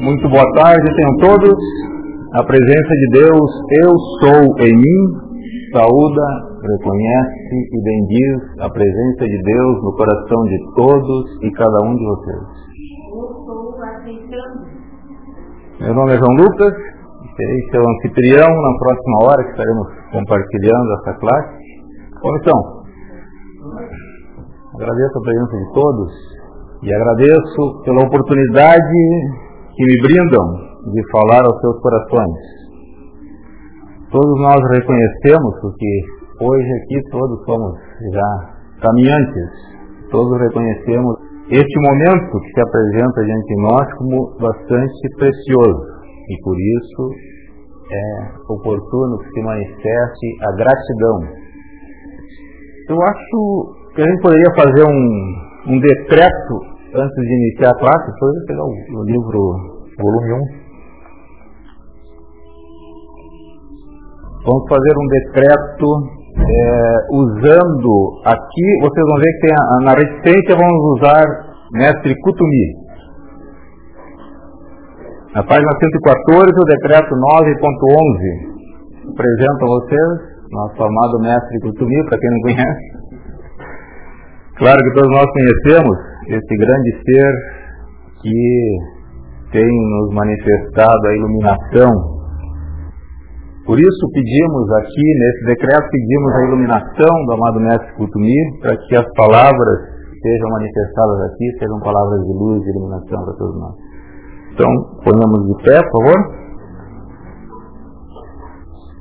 Muito boa tarde, tenham todos. A presença de Deus, eu sou em mim, saúda, reconhece e bendiz a presença de Deus no coração de todos e cada um de vocês. Meu nome é João Lucas, serei seu anfitrião na próxima hora que estaremos compartilhando essa classe. Comissão, agradeço a presença de todos e agradeço pela oportunidade que me brindam de falar aos seus corações. Todos nós reconhecemos, porque hoje aqui todos somos já caminhantes, todos reconhecemos este momento que se apresenta diante de nós como bastante precioso e por isso é oportuno que se manifeste a gratidão. Eu acho que a gente poderia fazer um, um decreto antes de iniciar a classe, depois pegar o, o livro, volume 1. Vamos fazer um decreto é, usando aqui, vocês vão ver que tem a, na reticência vamos usar mestre Kutumi. Na página 114, o decreto 9.11 apresento a vocês nosso amado mestre Kutumi, para quem não conhece. Claro que todos nós conhecemos esse grande ser que tem nos manifestado a iluminação por isso pedimos aqui, nesse decreto, pedimos a iluminação do amado Mestre Kutumi, para que as palavras sejam manifestadas aqui, sejam palavras de luz e iluminação para todos nós. Então, ponhamos de pé, por favor.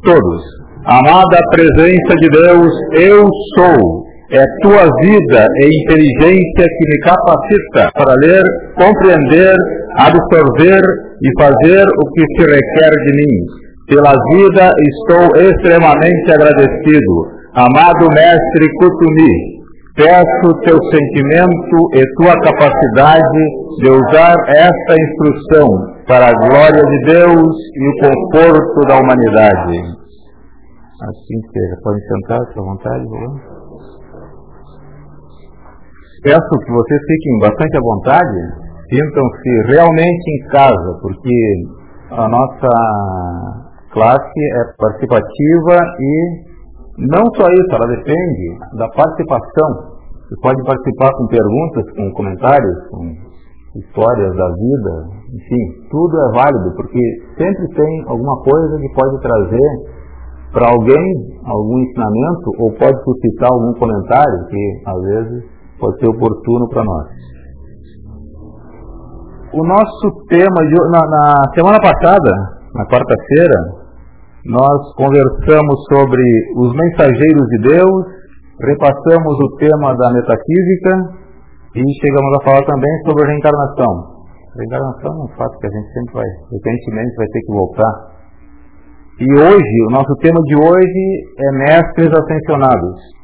Todos. Amada presença de Deus, eu sou. É tua vida e inteligência que me capacita para ler, compreender, absorver e fazer o que se requer de mim pela vida estou extremamente agradecido. Amado Mestre Kutumi, peço teu sentimento e tua capacidade de usar esta instrução para a glória de Deus e o conforto da humanidade. Assim seja. Podem sentar, à vontade, por Peço que vocês fiquem bastante à vontade, sintam-se realmente em casa, porque a nossa classe é participativa e não só isso, ela depende da participação. Você pode participar com perguntas, com comentários, com histórias da vida, enfim, tudo é válido, porque sempre tem alguma coisa que pode trazer para alguém algum ensinamento ou pode suscitar algum comentário que às vezes pode ser oportuno para nós. O nosso tema de, na, na semana passada na quarta-feira, nós conversamos sobre os mensageiros de Deus, repassamos o tema da metafísica e chegamos a falar também sobre a reencarnação. A reencarnação é um fato que a gente sempre vai, recentemente vai ter que voltar. E hoje, o nosso tema de hoje é mestres ascensionados.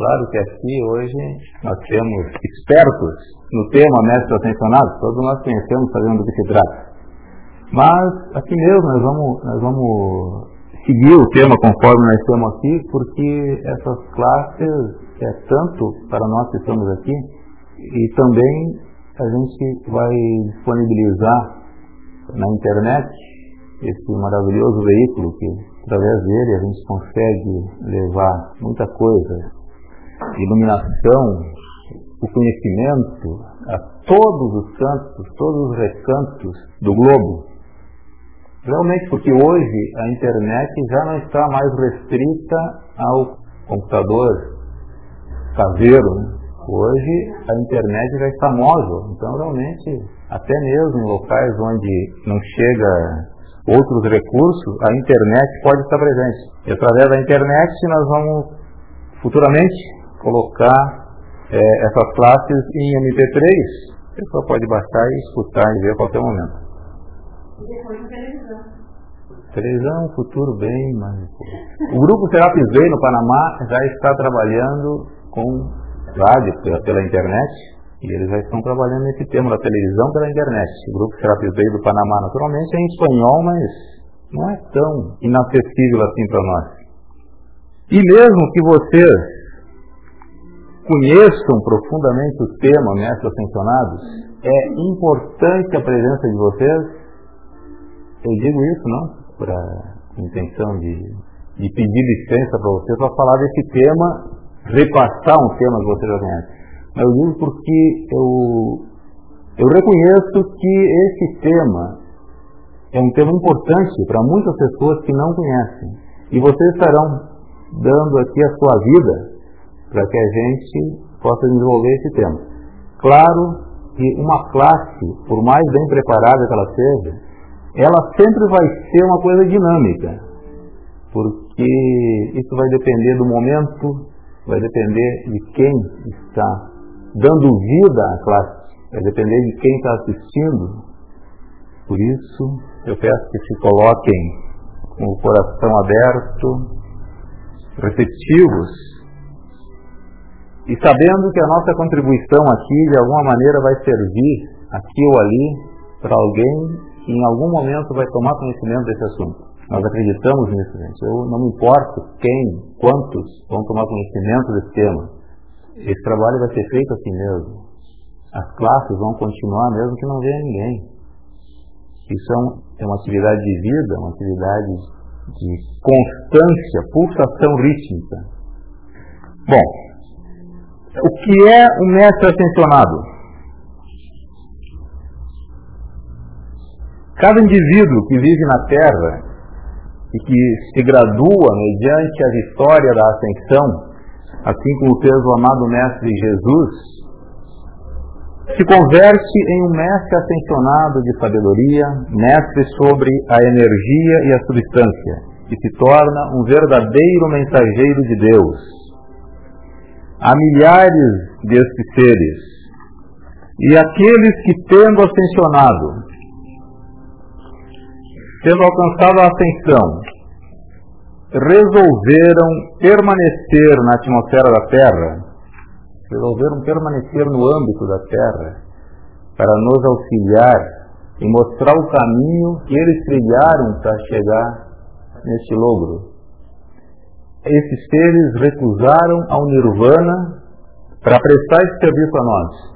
Claro que aqui hoje nós temos expertos no tema mestres ascensionados, todos nós conhecemos sabendo do que se trata. Mas aqui mesmo nós vamos, nós vamos seguir o tema conforme nós estamos aqui, porque essas classes é tanto para nós que estamos aqui e também a gente vai disponibilizar na internet esse maravilhoso veículo que através dele a gente consegue levar muita coisa, iluminação, o conhecimento a todos os cantos, todos os recantos do globo. Realmente, porque hoje a internet já não está mais restrita ao computador caseiro. Né? Hoje a internet já está móvel. Então, realmente, até mesmo em locais onde não chega outros recursos, a internet pode estar presente. E através da internet nós vamos futuramente colocar é, essas classes em MP3. A pessoa pode baixar e escutar e ver a qualquer momento. E depois televisão. Um futuro bem mais. O grupo Serapis Bay no Panamá já está trabalhando com rádio pela, pela, internet e eles já estão trabalhando nesse tema da televisão pela internet. O grupo Serapis Bay do Panamá, naturalmente, é em espanhol, mas não é tão inacessível assim para nós. E mesmo que vocês conheçam profundamente o tema mestres ascensionados, é importante a presença de vocês. Eu digo isso não para intenção de, de pedir licença para vocês para falar desse tema, repassar um tema que vocês já conhecem. Mas eu digo porque eu, eu reconheço que esse tema é um tema importante para muitas pessoas que não conhecem. E vocês estarão dando aqui a sua vida para que a gente possa desenvolver esse tema. Claro que uma classe, por mais bem preparada que ela seja, ela sempre vai ser uma coisa dinâmica, porque isso vai depender do momento, vai depender de quem está dando vida à classe, vai depender de quem está assistindo. Por isso, eu peço que se coloquem com o coração aberto, receptivos, e sabendo que a nossa contribuição aqui, de alguma maneira, vai servir aqui ou ali para alguém que em algum momento vai tomar conhecimento desse assunto. Nós acreditamos nisso, gente. Eu não me importo quem, quantos vão tomar conhecimento desse tema. Esse trabalho vai ser feito assim mesmo. As classes vão continuar mesmo que não venha ninguém. Isso é, é uma atividade de vida, uma atividade de constância, pulsação rítmica. Bom, o que é um mestre ascensionado? Cada indivíduo que vive na Terra e que se gradua mediante a vitória da ascensão, assim como fez o amado Mestre Jesus, se converte em um mestre ascensionado de sabedoria, mestre sobre a energia e a substância, e se torna um verdadeiro mensageiro de Deus. Há milhares destes seres, e aqueles que, tendo ascensionado, tendo alcançado a ascensão, resolveram permanecer na atmosfera da Terra, resolveram permanecer no âmbito da Terra, para nos auxiliar e mostrar o caminho que eles trilharam para chegar neste logro. Esses seres recusaram ao Nirvana para prestar esse serviço a nós.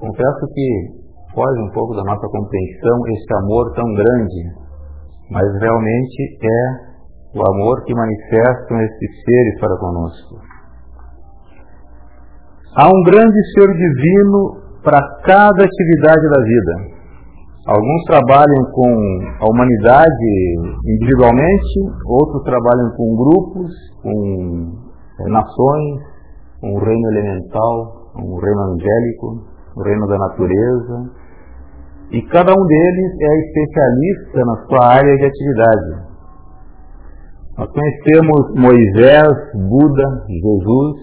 Confesso que foge um pouco da nossa compreensão esse amor tão grande, mas realmente é o amor que manifestam esses seres para conosco. Há um grande ser divino para cada atividade da vida. Alguns trabalham com a humanidade individualmente, outros trabalham com grupos, com é, nações, com o reino elemental, com o reino angélico, o reino da natureza, e cada um deles é especialista na sua área de atividade. Nós conhecemos Moisés, Buda, Jesus,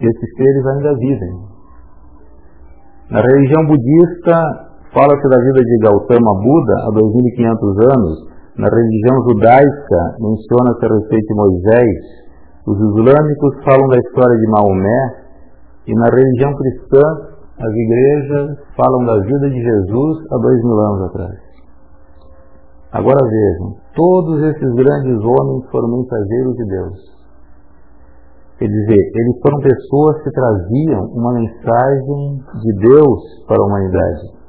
e esses seres ainda vivem. Na religião budista, fala-se da vida de Gautama Buda há 2500 anos. Na religião judaica, menciona-se a respeito de Moisés. Os islâmicos falam da história de Maomé. E na religião cristã, as igrejas falam da vida de Jesus há dois mil anos atrás. Agora vejam, todos esses grandes homens foram mensageiros de Deus. Quer dizer, eles foram pessoas que traziam uma mensagem de Deus para a humanidade.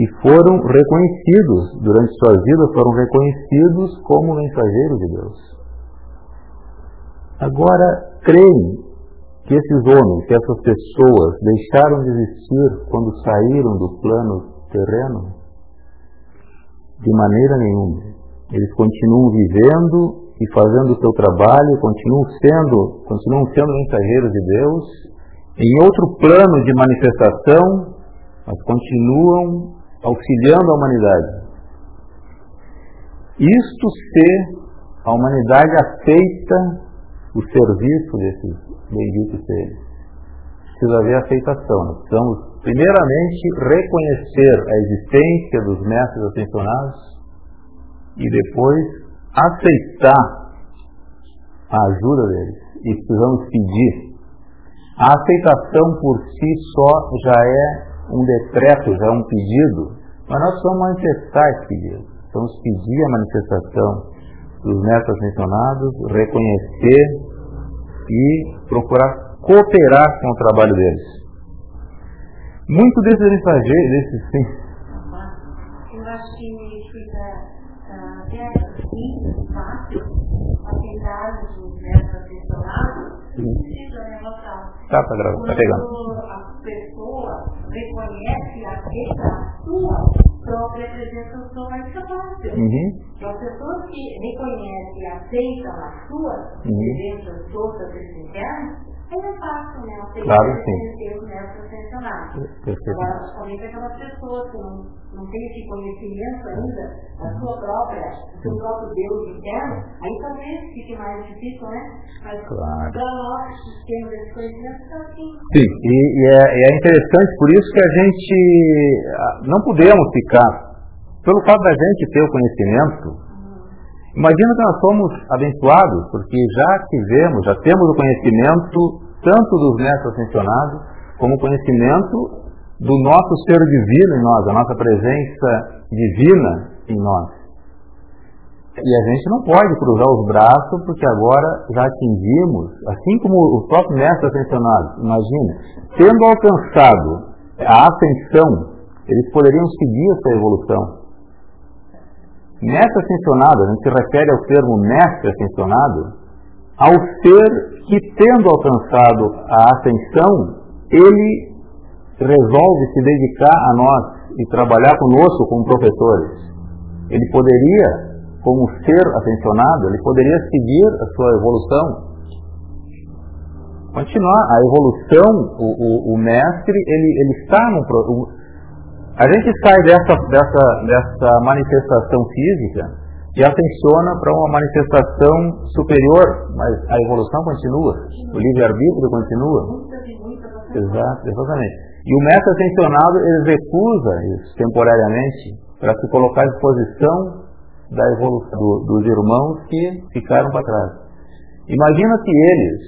E foram reconhecidos, durante suas vidas, foram reconhecidos como mensageiros de Deus. Agora, creem que esses homens, que essas pessoas deixaram de existir quando saíram do plano terreno? De maneira nenhuma. Eles continuam vivendo e fazendo o seu trabalho, continuam sendo, continuam sendo mensageiros de Deus, em outro plano de manifestação, mas continuam auxiliando a humanidade. Isto se a humanidade aceita o serviço desses bendito seja. Precisa haver aceitação. Nós precisamos, primeiramente, reconhecer a existência dos mestres ascensionados e depois aceitar a ajuda deles. E precisamos pedir. A aceitação por si só já é um decreto, já um pedido, mas nós precisamos manifestar esse pedido. Vamos pedir a manifestação dos mestres ascensionados, reconhecer e procurar cooperar com o trabalho deles. Muito desses mensageiros, desses sim. Eu acho que fica até simples, fácil, apesar de nessa assessorado, precisa relatar. Tá, tá tá pegando. Sua própria apresentação mais capaz. Uhum. Então, as pessoas que reconhecem e aceitam a sua uhum. presença todas essenciais, é fácil, né? Aceitar claro, sim. o nessa funcionar. Agora, somente aquelas pessoas que não, não têm esse conhecimento ainda da uhum. sua própria, do próprio Deus interno, aí talvez fique mais difícil, né? Mas claro. para nós que temos esse conhecimento, está assim. Sim, e, e é, é interessante por isso que a gente ah, não podemos ficar pelo fato da gente ter o conhecimento, imagina que nós somos abençoados, porque já tivemos, já temos o conhecimento tanto dos mestres ascensionados, como o conhecimento do nosso ser divino em nós, a nossa presença divina em nós. E a gente não pode cruzar os braços porque agora já atingimos, assim como os próprios mestres ascensionados, imagina, tendo alcançado a ascensão eles poderiam seguir essa evolução. Mestre ascensionado, a gente se refere ao termo mestre ascensionado, ao ser que, tendo alcançado a ascensão, ele resolve se dedicar a nós e trabalhar conosco como professores. Ele poderia, como ser ascensionado, ele poderia seguir a sua evolução, continuar a evolução, o, o, o mestre, ele, ele está no, a gente sai dessa, dessa, dessa manifestação física e ascensiona para uma manifestação superior, mas a evolução continua, o livre-arbítrio continua. Exato, exatamente. E o mestre ascensionado, ele recusa isso temporariamente para se colocar à disposição da evolução do, dos irmãos que ficaram para trás. Imagina se eles,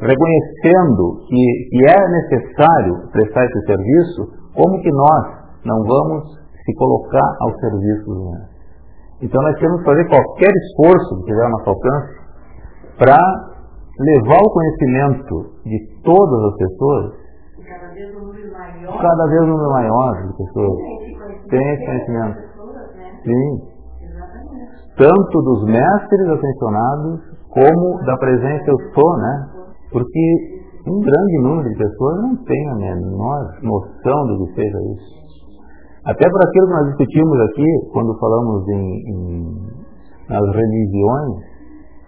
reconhecendo que, que é necessário prestar esse serviço, como que nós, não vamos se colocar ao serviço do mestre. Então nós temos que fazer qualquer esforço que tiver ao nosso alcance para levar o conhecimento de todas as pessoas, cada vez um número maior, cada vez um número maior de pessoas tem esse conhecimento. Né? Sim. Tanto dos mestres ascensionados como da presença eu sou, né? Porque um grande número de pessoas não tem a menor noção do que seja isso. Até por aquilo que nós discutimos aqui, quando falamos em, em nas religiões,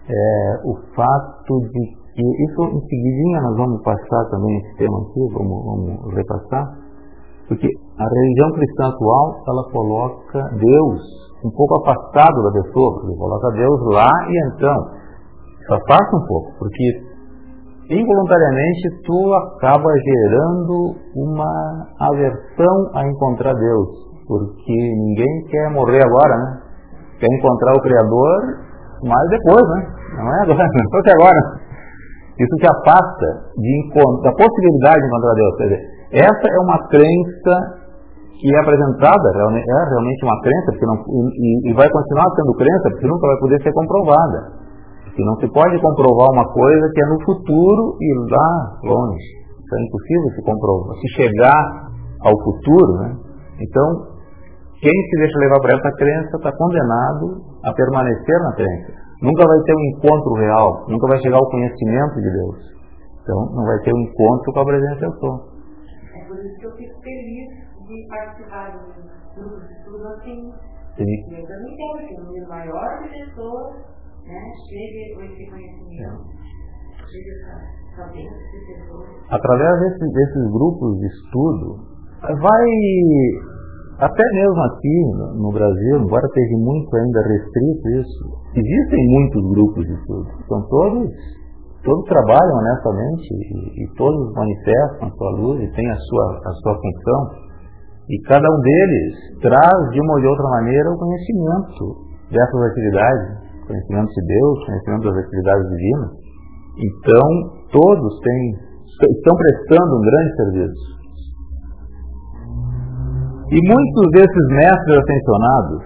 é, o fato de que, isso em seguidinha nós vamos passar também esse tema aqui, vamos, vamos repassar, porque a religião cristã atual, ela coloca Deus um pouco afastado da pessoa, porque coloca Deus lá e então, só afasta um pouco, porque involuntariamente tu acaba gerando uma aversão a encontrar Deus, porque ninguém quer morrer agora, né? Quer encontrar o Criador, mas depois, né? Não é agora, não fosse agora. Isso te afasta de da possibilidade de encontrar Deus. Quer dizer, essa é uma crença que é apresentada, é realmente uma crença, porque não, e, e vai continuar sendo crença, porque nunca vai poder ser comprovada. Que não se pode comprovar uma coisa que é no futuro e lá longe. Então é impossível se comprovar, se chegar ao futuro, né? Então, quem se deixa levar para essa crença está condenado a permanecer na crença. Nunca vai ter um encontro real, nunca vai chegar ao conhecimento de Deus. Então, não vai ter um encontro com a presença do som. É por isso que eu fico feliz de participar de de estudo assim. Sim. Eu também que um número maior de pessoas né, essa saber Através desses, desses grupos de estudo, vai até mesmo aqui no Brasil, embora esteja muito ainda restrito isso, existem muitos grupos de estudo. São todos, todos trabalham honestamente e, e todos manifestam a sua luz e têm a sua, a sua função. E cada um deles traz de uma ou de outra maneira o conhecimento dessas atividades conhecimento de Deus, conhecimento das atividades divinas. Então, todos têm, estão prestando um grande serviço. E muitos desses mestres ascensionados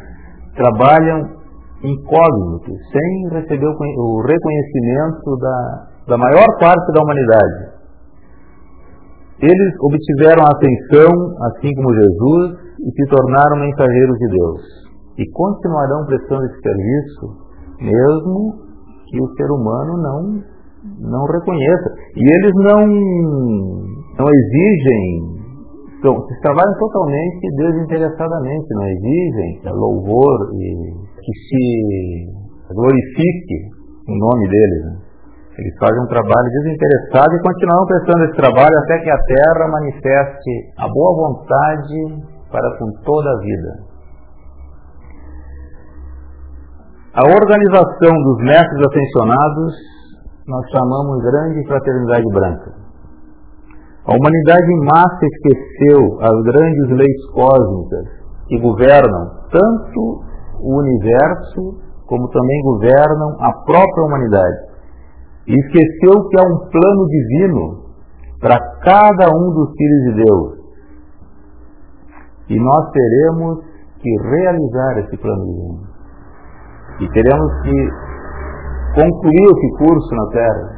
trabalham incógnitos, sem receber o reconhecimento da, da maior parte da humanidade. Eles obtiveram atenção, assim como Jesus, e se tornaram mensageiros de Deus. E continuarão prestando esse serviço, mesmo que o ser humano não, não reconheça. E eles não, não exigem, então, trabalham totalmente desinteressadamente, não exigem louvor e que se glorifique o nome deles. Né? Eles fazem um trabalho desinteressado e continuam prestando esse trabalho até que a terra manifeste a boa vontade para com toda a vida. A organização dos mestres ascensionados nós chamamos Grande Fraternidade Branca. A humanidade em massa esqueceu as grandes leis cósmicas que governam tanto o universo como também governam a própria humanidade. E esqueceu que há um plano divino para cada um dos filhos de Deus. E nós teremos que realizar esse plano divino. E teremos que concluir esse curso na Terra.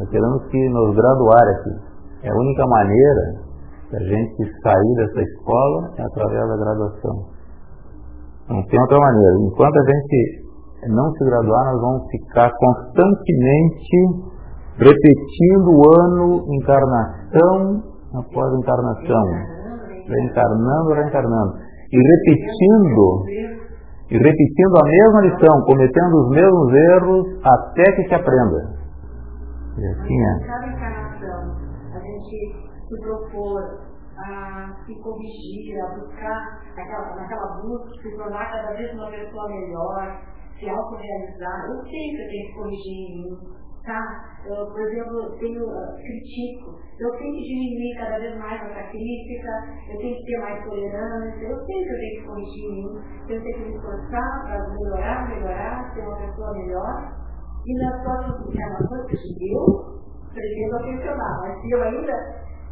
Nós teremos que nos graduar aqui. É a única maneira da gente sair dessa escola é através da graduação. Não tem outra maneira. Enquanto a gente não se graduar, nós vamos ficar constantemente repetindo o ano encarnação após encarnação, reencarnando, reencarnando, e repetindo, e repetindo a mesma lição, cometendo os mesmos erros até que se aprenda. E assim é. Se propor a se corrigir, a buscar naquela, busca, se tornar cada vez uma pessoa melhor, se autorrealizar, sei que tenho que corrigir em mim, tá? Eu, por exemplo, tenho, uh, critico, eu tenho que diminuir cada vez mais essa crítica, eu tenho que ter mais tolerância, eu sei que eu tenho que corrigir em mim, eu tenho que me esforçar para melhorar, melhorar, ser uma pessoa melhor, e nas próximas encarnações que eu pretendo atencionar, mas se eu ainda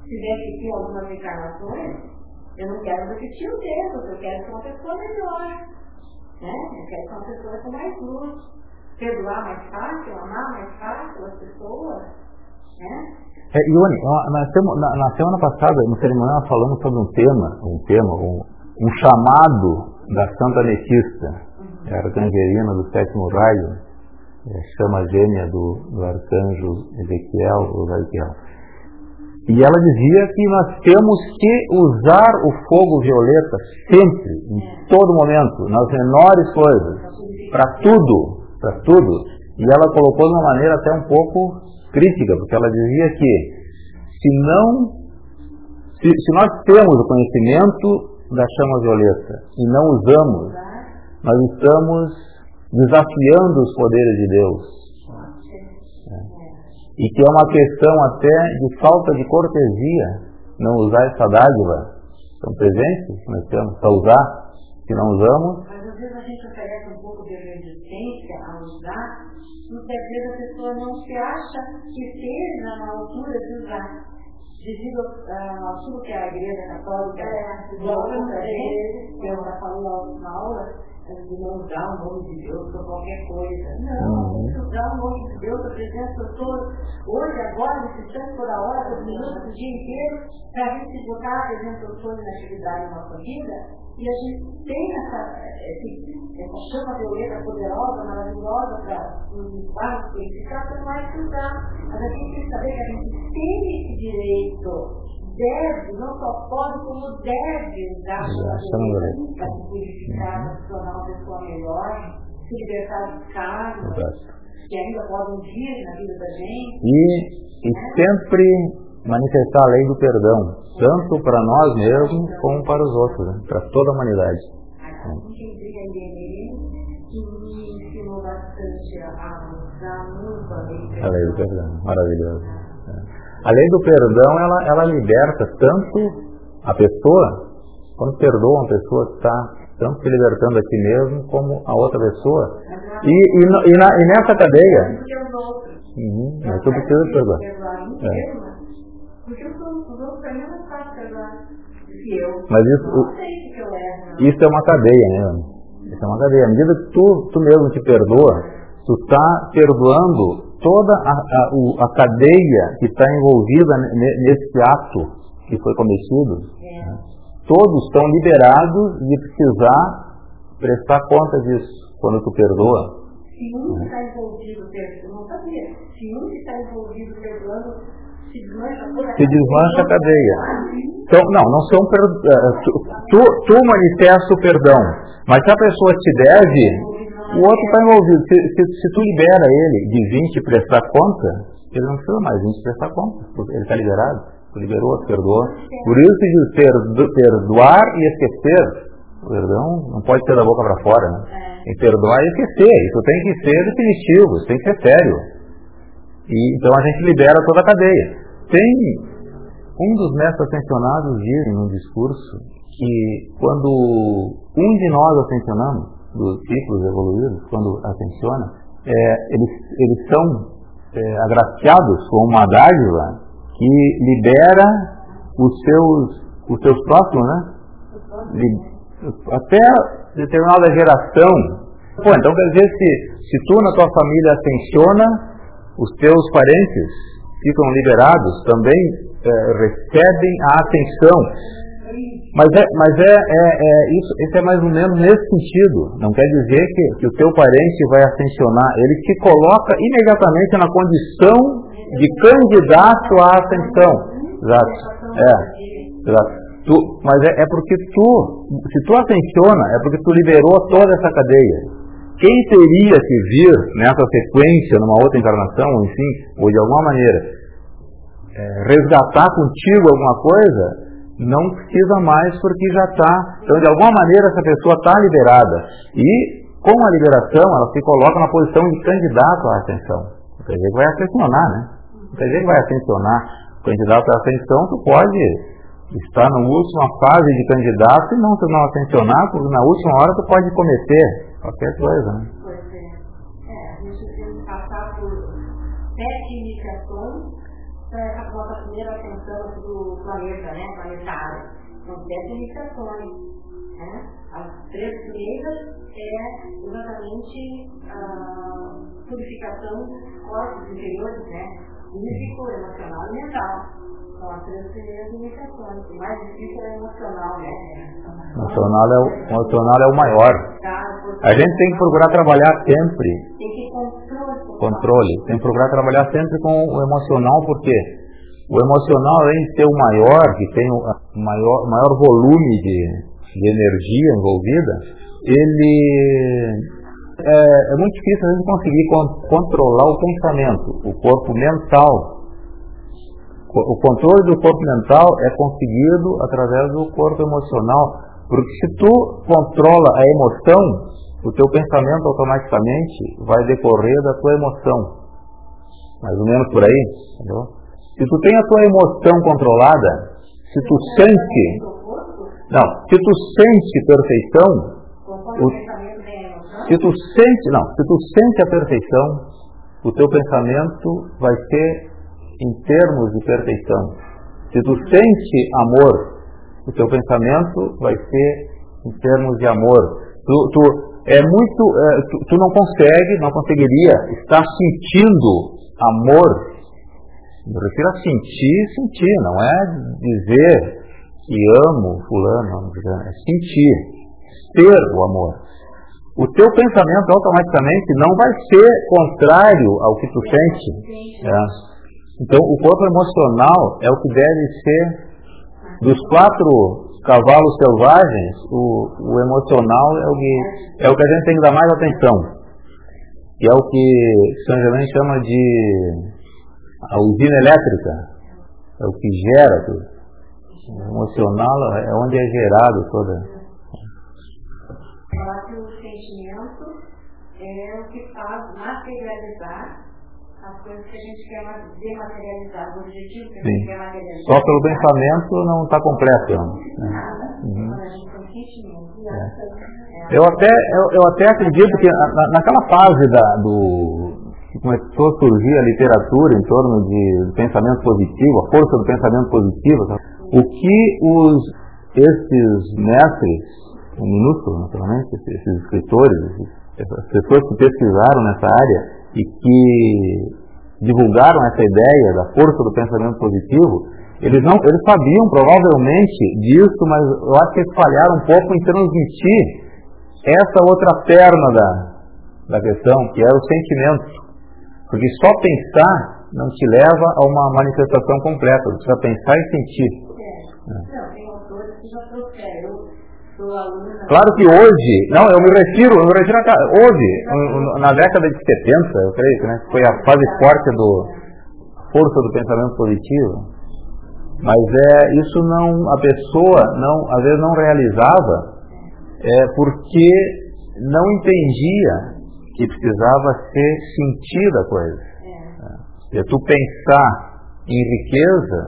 tiver que ter algumas encarnações, eu não quero repetir os erros, eu quero ser uma pessoa melhor. Né? Eu quero ser uma pessoa com mais luz, perdoar mais fácil, amar mais fácil as pessoas. Né? É, Ione, na, na, semana passada, no cerimonial, falamos sobre um tema, um tema, um, um chamado da Santa Ametista, uhum. a arcangelina do sétimo raio, é, chama gêmea do, do arcanjo Ezequiel, o Ezequiel. E ela dizia que nós temos que usar o fogo violeta sempre, em todo momento, nas menores coisas, para tudo, para tudo. E ela colocou de uma maneira até um pouco crítica, porque ela dizia que se não, se, se nós temos o conhecimento da chama violeta e não usamos, nós estamos desafiando os poderes de Deus e que é uma questão até de falta de cortesia não usar essa dádiva. São presentes nós temos para usar, se não usamos. Às vezes a pessoa não se acha que na altura de usar. Devido uh, ao que a Igreja Católica é, para gente, que eu já falei na aula, não usar o nome de Deus por qualquer coisa. Não, uhum. usar o nome de Deus, a presença todo, hoje, agora, nesse instante, toda hora, todo minuto, o dia inteiro, para a gente se botar a presença Senhor na atividade da nossa vida, e a gente tem essa, esse, essa chama violeta poderosa, maravilhosa para nos limpar, nos purificar, para mais usar. Mas a gente tem que saber que a gente tem esse direito deve, não só pode, como deve usar a sua vida para se purificar, para se tornar uma pessoa melhor, se libertar dos cargos que ainda podem vir na vida da gente. E, e sempre manifestar a lei do perdão, tanto para nós mesmos como para os outros, né? para toda a humanidade. A lei do perdão, maravilhoso. A lei do perdão, ela, ela liberta tanto a pessoa, quando perdoa uma pessoa que está tanto se libertando a si mesmo, como a outra pessoa. E, e, e, na, e nessa cadeia. Uhum, mas tu precisa perdoar. É. Mas isso, isso é uma cadeia, né? Isso é uma cadeia. À medida que tu, tu mesmo te perdoa, tu está perdoando toda a, a, o, a cadeia que está envolvida nesse ato que foi cometido, é. né? todos estão liberados de precisar prestar conta disso quando tu perdoa. Se um está envolvido, não sabia, se um está envolvido perdoando, se desmancha, se desmancha a cadeia. Então, não, não são per... Eh, tu, tu, tu manifesta o perdão, mas se a pessoa te deve, o outro está envolvido. Se, se, se, tu libera ele de 20 prestar conta, ele não precisa mais 20 prestar conta, ele está liberado. Tu liberou, perdoou. Por isso que diz perdoar e esquecer. O perdão não pode ser da boca para fora, né? em perdoar e esquecer. Isso tem que ser definitivo, isso tem que ser sério. E, então a gente libera toda a cadeia. Tem um dos mestres ascensionados diz num discurso que quando um de nós ascensionamos, dos ciclos evoluídos, quando ascensiona, é, eles, eles são é, agraciados com uma dádiva que libera os seus, os seus próximos, né? Até determinada geração. Pô, então quer dizer, se, se tu na tua família ascensiona, os teus parentes ficam liberados, também é, recebem a atenção. Mas, é, mas é, é, é, isso, isso é mais ou menos nesse sentido. Não quer dizer que, que o teu parente vai ascensionar. Ele te coloca imediatamente na condição de candidato à ascensão. Exato. É, exato. Tu, mas é, é, porque tu, se tu ascensiona, é porque tu liberou toda essa cadeia. Quem teria que vir nessa sequência, numa outra encarnação, enfim, ou de alguma maneira, é, resgatar contigo alguma coisa, não precisa mais porque já está. Então, de alguma maneira, essa pessoa está liberada. E, com a liberação, ela se coloca na posição de candidato à ascensão. Dizer que vai ascensionar, né? Dizer que vai ascensionar. Candidato à ascensão, tu pode está na última fase de candidato e não se não atencionar, porque na última hora tu pode cometer qualquer coisa. Né? Pois é. é. A gente tem que passar por para nossa primeira ascensão do planeta, né? Planetário. São sete iniciações. Né? As três primeiras é exatamente a purificação dos corpos interiores, né? Físico, emocional e mental são as três primeiras indicações. O mais difícil é emocional, né? Emocional é o, emocional é o maior. A gente tem que procurar trabalhar sempre. Tem que controle. Controle. Tem que procurar trabalhar sempre com o emocional, porque o emocional, além de ser o maior, que tem o maior, maior volume de, de energia envolvida, ele é, é, muito difícil a gente conseguir controlar o pensamento, o corpo mental o controle do corpo mental é conseguido através do corpo emocional, porque se tu controla a emoção, o teu pensamento automaticamente vai decorrer da tua emoção. Mais ou menos por aí, entendeu? Se tu tem a tua emoção controlada, se tu sente, não, se tu sente perfeição, o, se tu sente, não, se tu sente a perfeição, o teu pensamento vai ser em termos de perfeição. Se tu sente amor, o teu pensamento vai ser em termos de amor. Tu, tu é muito, é, tu, tu, não consegue, não conseguiria estar sentindo amor. Me refiro a sentir, sentir, não é dizer que amo fulano, é sentir, ter o amor. O teu pensamento automaticamente não vai ser contrário ao que tu sente. É. Então, o corpo emocional é o que deve ser, dos quatro cavalos selvagens, o, o emocional é o, que, é o que a gente tem que dar mais atenção. E é o que São Germain chama de a usina elétrica. É o que gera tudo. O emocional é onde é gerado toda. Falar que o sentimento é o que faz materializar as coisas que a gente quer dematerializar, o objetivo que a gente quer materializar. Só pelo pensamento não está completo. Né? Nada. Uhum. Quando a gente tem sentimento. É. Eu até, eu, eu até acredito que na, naquela fase da, do, que começou a surgir a literatura em torno de pensamento positivo, a força do pensamento positivo, o que os, esses mestres, um naturalmente, esses escritores, essas pessoas que pesquisaram nessa área, e que divulgaram essa ideia da força do pensamento positivo, eles não, eles sabiam provavelmente disso, mas eu acho que eles falharam um pouco em transmitir essa outra perna da, da questão, que era o sentimento. Porque só pensar não te leva a uma manifestação completa, você precisa pensar e sentir. É. Não. Claro que hoje, não, eu me refiro, eu me refiro a, hoje, na década de 70, eu creio que né, foi a fase forte do força do pensamento positivo, mas é isso não a pessoa não às vezes não realizava é, porque não entendia que precisava ser sentida a coisa. É. é tu pensar em riqueza,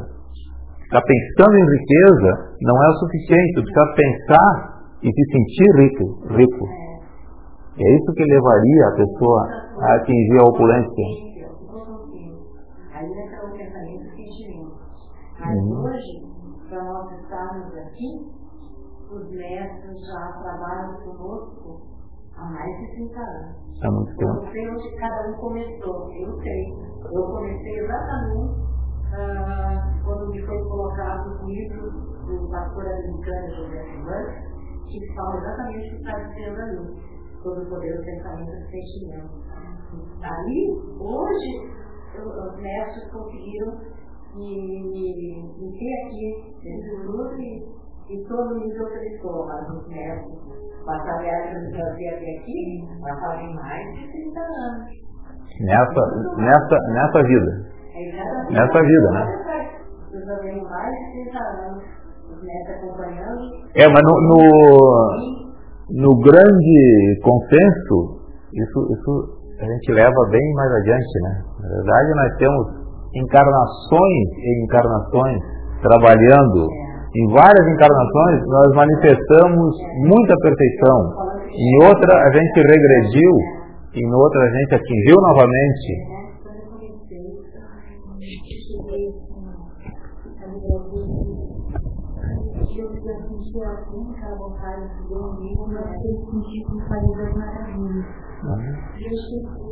estar pensando em riqueza não é o suficiente, tu precisa pensar e se sentir rico, rico. É. é isso que levaria a pessoa a atingir a opulência. Mas uhum. hoje, para nós estarmos aqui, os mestres já trabalham conosco há mais de 30 anos. Há muito tempo. Eu não sei onde cada um começou, eu sei. Eu comecei exatamente ah, quando me foi colocado o livro do pastor americano José Bush, que fala exatamente o que está dizendo ali, sobre o poder do pensamento e do sentimento. Ali, hoje, os mestres conseguiram e, e ter aqui esse grupo e, todo mundo que ofereceu, mas os médicos, batalharam no Brasil até aqui, já fazem mais de 30 anos. Nessa, nessa, nessa vida. É, nessa vida, né? Eu venho mais de 30 anos, os médicos acompanhando. É, mas no, no, no grande consenso, isso, isso a gente leva bem mais adiante, né? Na verdade, nós temos encarnações e encarnações, trabalhando em várias encarnações, nós manifestamos muita perfeição. Em outra a gente regrediu, em outra a gente atingiu novamente. Eu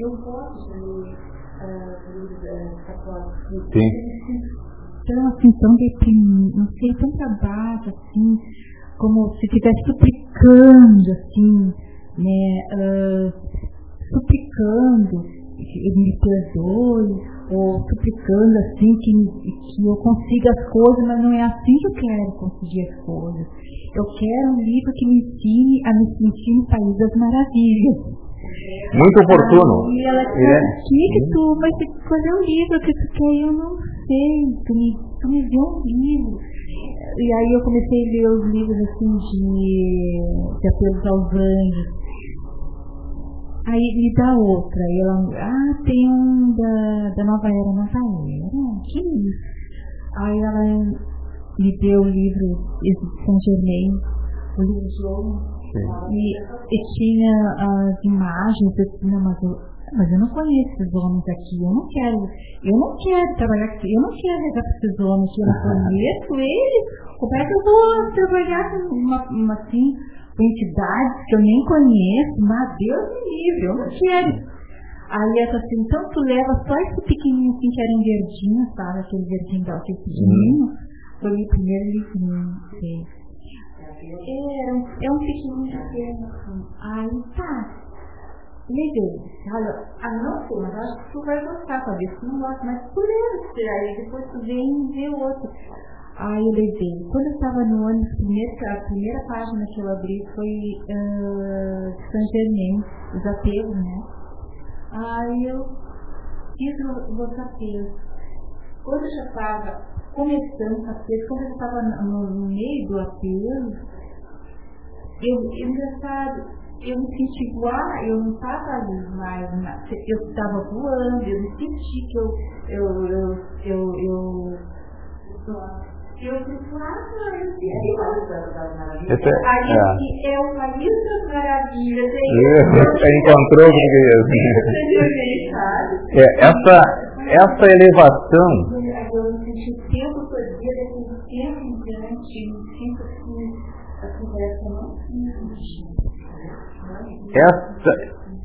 Eu gosto de livros católicos. Sim. Tão assim, tão deprimido, não sei, tão pra baixo, assim, como se estivesse suplicando, assim, né? Uh, suplicando, me perdoe, ou suplicando assim que, que eu consiga as coisas, mas não é assim que eu quero conseguir as coisas. Eu quero um livro que me ensine a me sentir no País das Maravilhas. Muito oportuno. E ela disse, é. que, que tu vai ter que fazer um livro que tu quer? Eu não sei, tu me, tu me deu um livro. E aí eu comecei a ler os livros assim de, de apelos aos anjos. Aí me dá outra. E ela, ah, tem um da, da nova era, nova era? Que isso? Aí ela me deu o livro esse de Saint Germain, o livro João, e, e tinha as imagens, eu disse, não, mas eu, mas eu não conheço esses homens aqui, eu não quero, eu não quero trabalhar aqui, eu não quero rezar para esses homens, eu não conheço eles, como é que eu vou trabalhar com uma, uma assim, com entidades que eu nem conheço, mas Deus me livre, eu não quero. Aí essa assim, então tu leva só esse pequenininho assim que era um verdinho, sabe? Aquele verdinho aquele pequenininho. Hum. Foi o primeiro livrinho que fez. É, um pequenininho pequeno assim. Aí tá. Liguei. Olha, ah, não sei, mas acho que tu vai gostar, talvez tu não gosta, mas lembra tirar aí, depois tu vem e vê o outro. Aí eu levei. Quando eu estava no ônibus, a primeira página que eu abri foi uh, Saint Germain, os apegos, né? Aí eu fiz os apegos. Quando eu já estava começando a ter, quando eu estava no, meio do apelo, eu, engraçado, eu me senti igual, eu não estava ali mais, eu estava voando, eu me senti que eu, eu, eu, eu, eu, eu Esse é, Aí é. é o país das maravilhas, é encontrou o é, essa, essa elevação essa,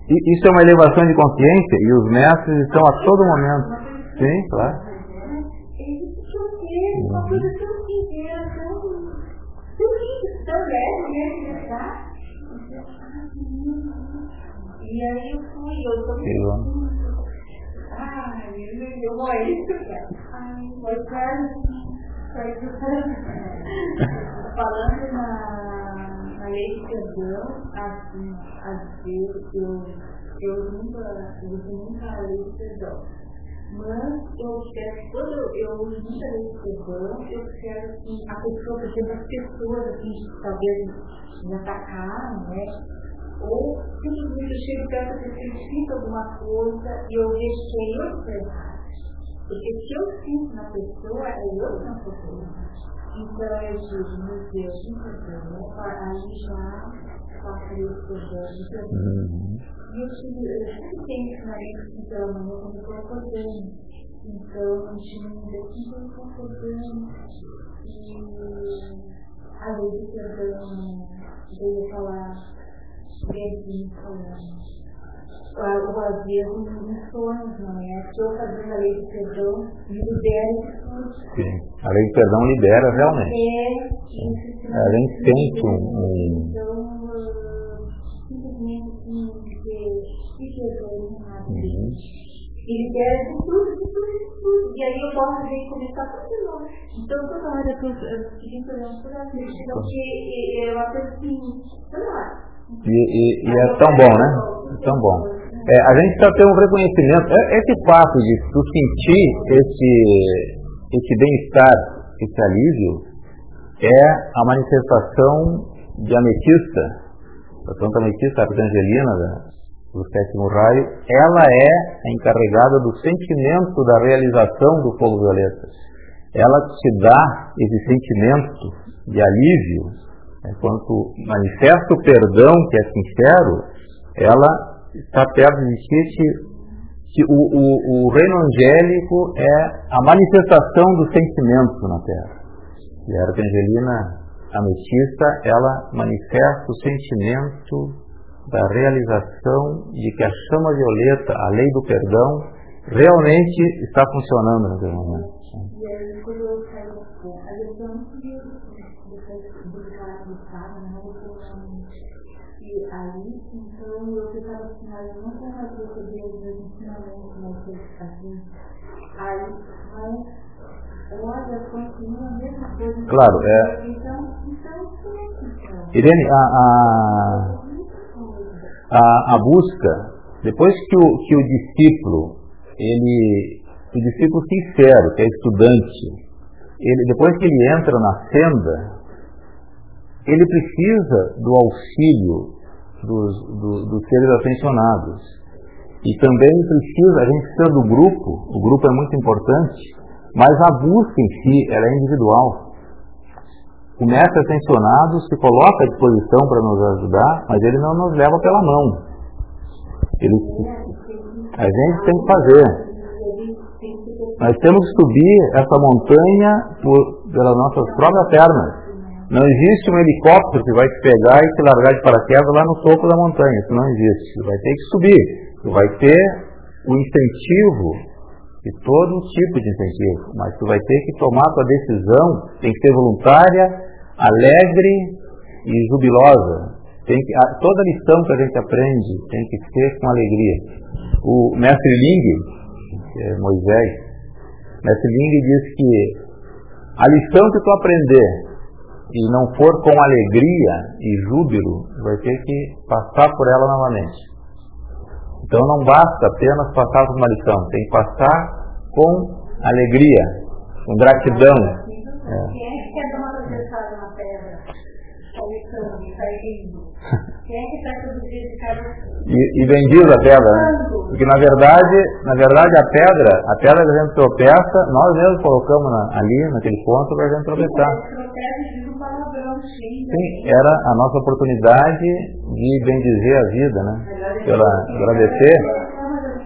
isso é uma elevação de consciência e os mestres estão a todo momento. Sim, claro. E aí eu fui, eu eu vou isso, Ai, mas Falando na, na lei de perdão, assim, às vezes eu, eu nunca, eu nunca a lei de perdão. Mas eu quero, quando eu uso muita lei de perdão, eu quero que a pessoa, por exemplo, as pessoas assim, talvez me atacaram, né? Ou simplesmente eu chego perto da pessoa e sinto alguma coisa e eu vejo que é eu que. Porque eu sinto na pessoa, é eu que não estou Então eu digo, meu Deus, me perdoa, aí já faço isso perdão, E eu sempre tenho que na mente então, eu não estou acordando. Então, eu tinha me Deus, não estou acordando. E a perdão veio falar, veio falando o vazio nos sonhos, não é? Se eu fazendo a lei de perdão, libera tudo. Sim, a lei de perdão libera realmente. É, a gente sente um. Então, simplesmente dizer, se perdoe, nada e libera de tudo, de tudo. E aí eu posso ver começar tudo de novo. Então toda hora eu estou pedindo perdão toda vez, porque eu assim, toda hora. E, e, e, é tão bom, né? É tão bom. É, a gente precisa ter um reconhecimento. É, esse fato de tu sentir esse, esse bem-estar, esse alívio, é a manifestação de ametista, a Santa Ametista, a Angelina, do sétimo raio, ela é a encarregada do sentimento da realização do fogo violeta. Ela te dá esse sentimento de alívio, né, quando tu manifesta o perdão que é sincero, ela está perto de ti que o, o, o reino angélico é a manifestação do sentimento na Terra. E a Arcangelina Ametista, ela manifesta o sentimento da realização de que a chama violeta, a lei do perdão, realmente está funcionando naquele momento. E aí, quando eu saí a depois do cara do cara, e aí, então, eu ficava assim, ah, eu não quero mais receber os meus ensinamentos, né, assim. Aí, mas, olha, continua a mesma coisa. Claro, é. Então, então, então. Irene, a, a, a, a busca, depois que o, que o discípulo, ele, o discípulo sincero, que é estudante, ele, depois que ele entra na senda, ele precisa do auxílio dos, do, dos seres ascensionados. E também precisa, a gente precisa do grupo, o grupo é muito importante, mas a busca em si ela é individual. O mestre ascensionado se coloca à disposição para nos ajudar, mas ele não nos leva pela mão. Ele, a gente tem que fazer. Nós temos que subir essa montanha por, pelas nossas próprias pernas. Não existe um helicóptero que vai te pegar e te largar de paraquedas lá no topo da montanha. Isso não existe. Você vai ter que subir. Você vai ter o incentivo de todo tipo de incentivo. Mas você vai ter que tomar tua decisão. Tem que ser voluntária, alegre e jubilosa. Tem que, a, toda lição que a gente aprende tem que ser com alegria. O mestre Ling, é Moisés, mestre Ling diz que a lição que tu aprender e não for com alegria e júbilo, vai ter que passar por ela novamente. Então não basta apenas passar por uma lição, tem que passar com alegria, com gratidão. É. Quem é que quer dar uma na pedra? Quem é que está E, e bendiz a pedra, né? Porque na verdade, na verdade a pedra, a pedra que a gente tropeça, nós mesmos colocamos na, ali, naquele ponto, para a gente tropeçar. Sim, era a nossa oportunidade de bendizer a vida, né? Pela, agradecer.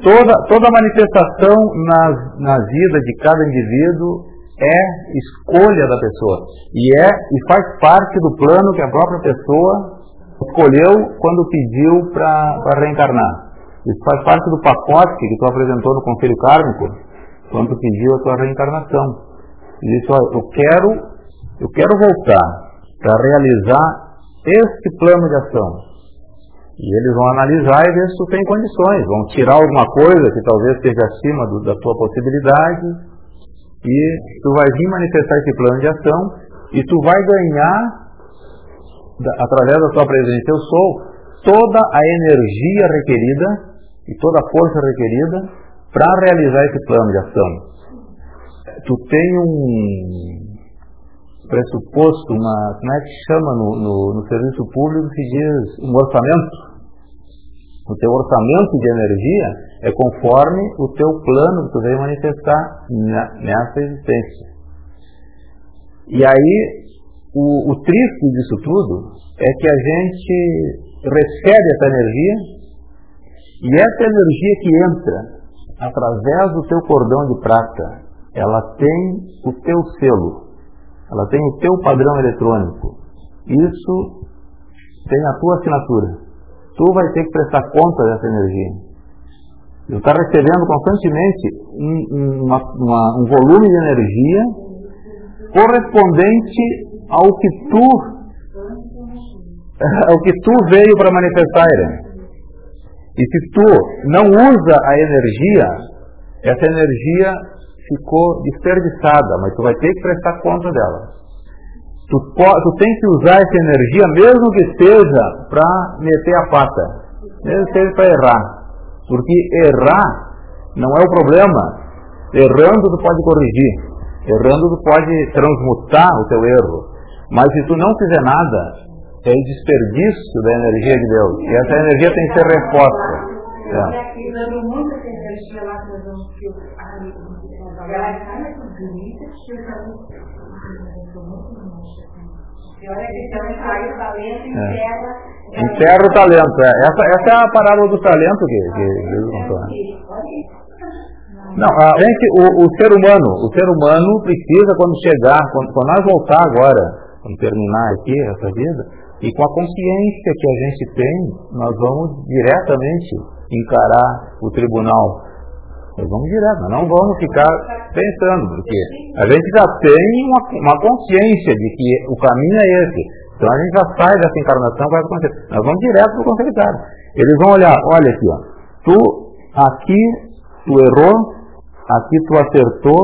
Toda, toda manifestação na, na vida de cada indivíduo é escolha da pessoa e é e faz parte do plano que a própria pessoa escolheu quando pediu para reencarnar. Isso faz parte do pacote que tu apresentou no Conselho Kármico, quando pediu a tua reencarnação. Olha, eu quero, eu quero voltar para realizar este plano de ação. E eles vão analisar e ver se tu tem condições. Vão tirar alguma coisa que talvez esteja acima do, da tua possibilidade. E tu vai vir manifestar esse plano de ação e tu vai ganhar, através da tua presença eu sou, toda a energia requerida e toda a força requerida para realizar esse plano de ação. Tu tem um pressuposto, uma, como é que chama no, no, no serviço público que diz um orçamento. O teu orçamento de energia é conforme o teu plano que tu veio manifestar nessa existência. E aí, o, o triste disso tudo é que a gente recebe essa energia e essa energia que entra através do teu cordão de prata, ela tem o teu selo, ela tem o teu padrão eletrônico. Isso tem a tua assinatura. Tu vai ter que prestar conta dessa energia. Tu está recebendo constantemente um, uma, uma, um volume de energia correspondente ao que tu ao que tu veio para manifestar. E se tu não usa a energia, essa energia ficou desperdiçada, mas tu vai ter que prestar conta dela. Tu, tu tem que usar essa energia, mesmo que seja para meter a pata, mesmo que seja para errar. Porque errar não é o problema. Errando tu pode corrigir. Errando tu pode transmutar o teu erro. Mas se tu não fizer nada, é o desperdício da energia de Deus. E essa energia tem que ser reposta. É. É. Enterra o talento. É. Essa, essa é a parábola do talento que, que Jesus contou. Né? Não, a gente, o, o, ser humano, o ser humano precisa quando chegar, quando, quando nós voltar agora, quando terminar aqui essa vida, e com a consciência que a gente tem, nós vamos diretamente encarar o tribunal. Nós vamos direto, nós não vamos ficar pensando, porque a gente já tem uma, uma consciência de que o caminho é esse. Então a gente já sai dessa encarnação, vai acontecer. Nós vamos direto para o conselheiro. Eles vão olhar, olha aqui, ó, tu aqui tu errou, aqui tu acertou,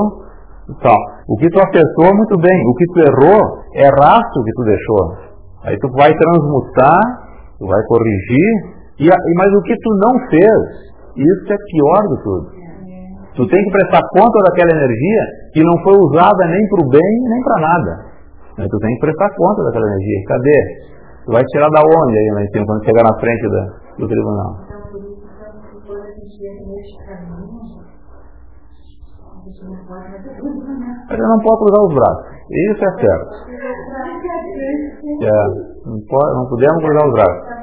tal. O que tu acertou, muito bem. O que tu errou é rastro que tu deixou. Aí tu vai transmutar, tu vai corrigir, e, mas o que tu não fez, isso é pior do tudo. Tu tem que prestar conta daquela energia que não foi usada nem para o bem nem para nada. Mas tu tem que prestar conta daquela energia. Cadê? Tu vai tirar da onde aí, né, quando chegar na frente da, do tribunal? A gente não pode cruzar os braços. Isso é certo. É, não, pode, não podemos cruzar os braços.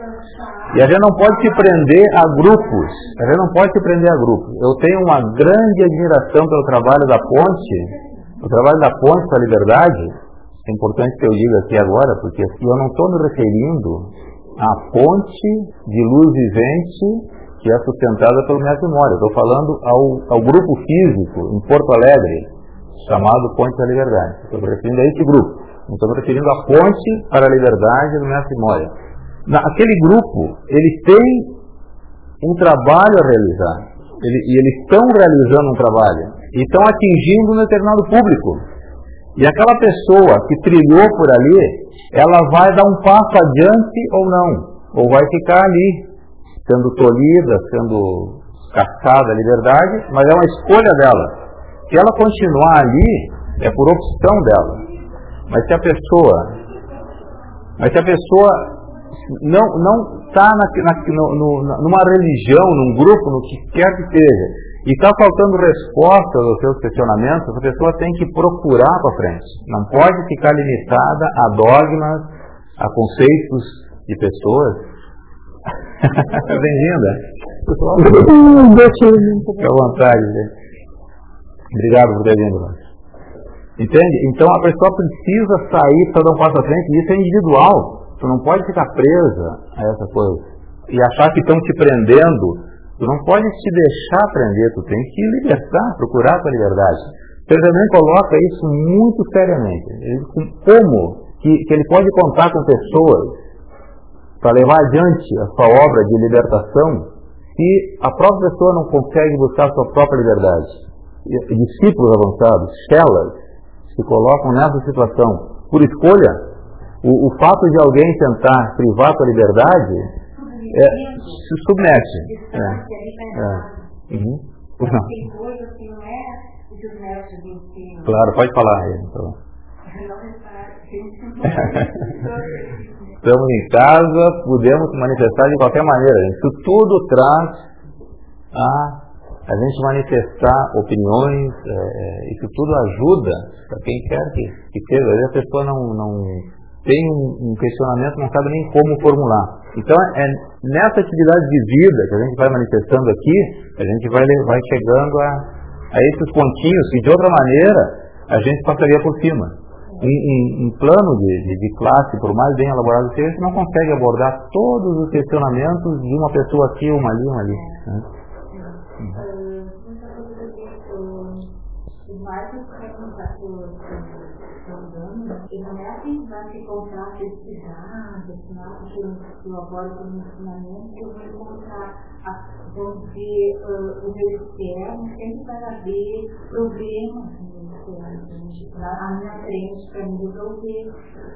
E a gente não pode se prender a grupos. A gente não pode se prender a grupos. Eu tenho uma grande admiração pelo trabalho da ponte, o trabalho da ponte para a liberdade. É importante que eu diga aqui agora, porque eu não estou me referindo à ponte de luz vivente que é sustentada pelo Mestre Mora. Estou falando ao, ao grupo físico em Porto Alegre, chamado Ponte da Liberdade. Estou me referindo a esse grupo. Estou me referindo à Ponte para a Liberdade do Mestre Moria. Aquele grupo, ele tem um trabalho a realizar. Ele, e eles estão realizando um trabalho. E estão atingindo um determinado público. E aquela pessoa que trilhou por ali, ela vai dar um passo adiante ou não. Ou vai ficar ali, sendo tolhida, sendo cascada a liberdade, mas é uma escolha dela. Se ela continuar ali, é por opção dela. Mas se a pessoa, mas se a pessoa não não está na, na, no, numa religião, num grupo, no que quer que seja, e está faltando resposta aos seus questionamentos, a pessoa tem que procurar para frente. Não pode ficar limitada a dogmas, a conceitos de pessoas, Bem-vinda. Fique à vontade. Obrigado por ter vindo. Entende? Então a pessoa precisa sair para dar um passo à frente, e isso é individual. Tu não pode ficar presa a essa coisa e achar que estão te prendendo. Tu não pode te deixar prender, tu tem que libertar, procurar a tua liberdade. Ele também coloca isso muito seriamente. Ele, como que, que ele pode contar com pessoas para levar adiante a sua obra de libertação se a própria pessoa não consegue buscar a sua própria liberdade. Discípulos avançados, chelas, se colocam nessa situação por escolha. O, o fato de alguém tentar privar a liberdade é, se submete. É, é. Uhum. Claro, pode falar. Então. Estamos em casa, podemos manifestar de qualquer maneira. Isso tudo traz a, a gente manifestar opiniões, é, é isso tudo ajuda para quem quer que, que seja. Às vezes a pessoa não, não tem um, um questionamento, não sabe nem como formular. Então é nessa atividade de vida que a gente vai manifestando aqui, a gente vai, vai chegando a, a esses pontinhos que de outra maneira a gente passaria por cima em, em, em plano de, de, de, classe, por mais bem elaborado que seja, não consegue abordar todos os questionamentos de uma pessoa aqui, uma ali, uma ali. Né? E não é assim que vai se encontrar pesquisar, destinar, abordo como ensinamento, eu vou encontrar, vamos dizer, uh, o meu externo, sempre vai haver problemas à minha frente para me resolver.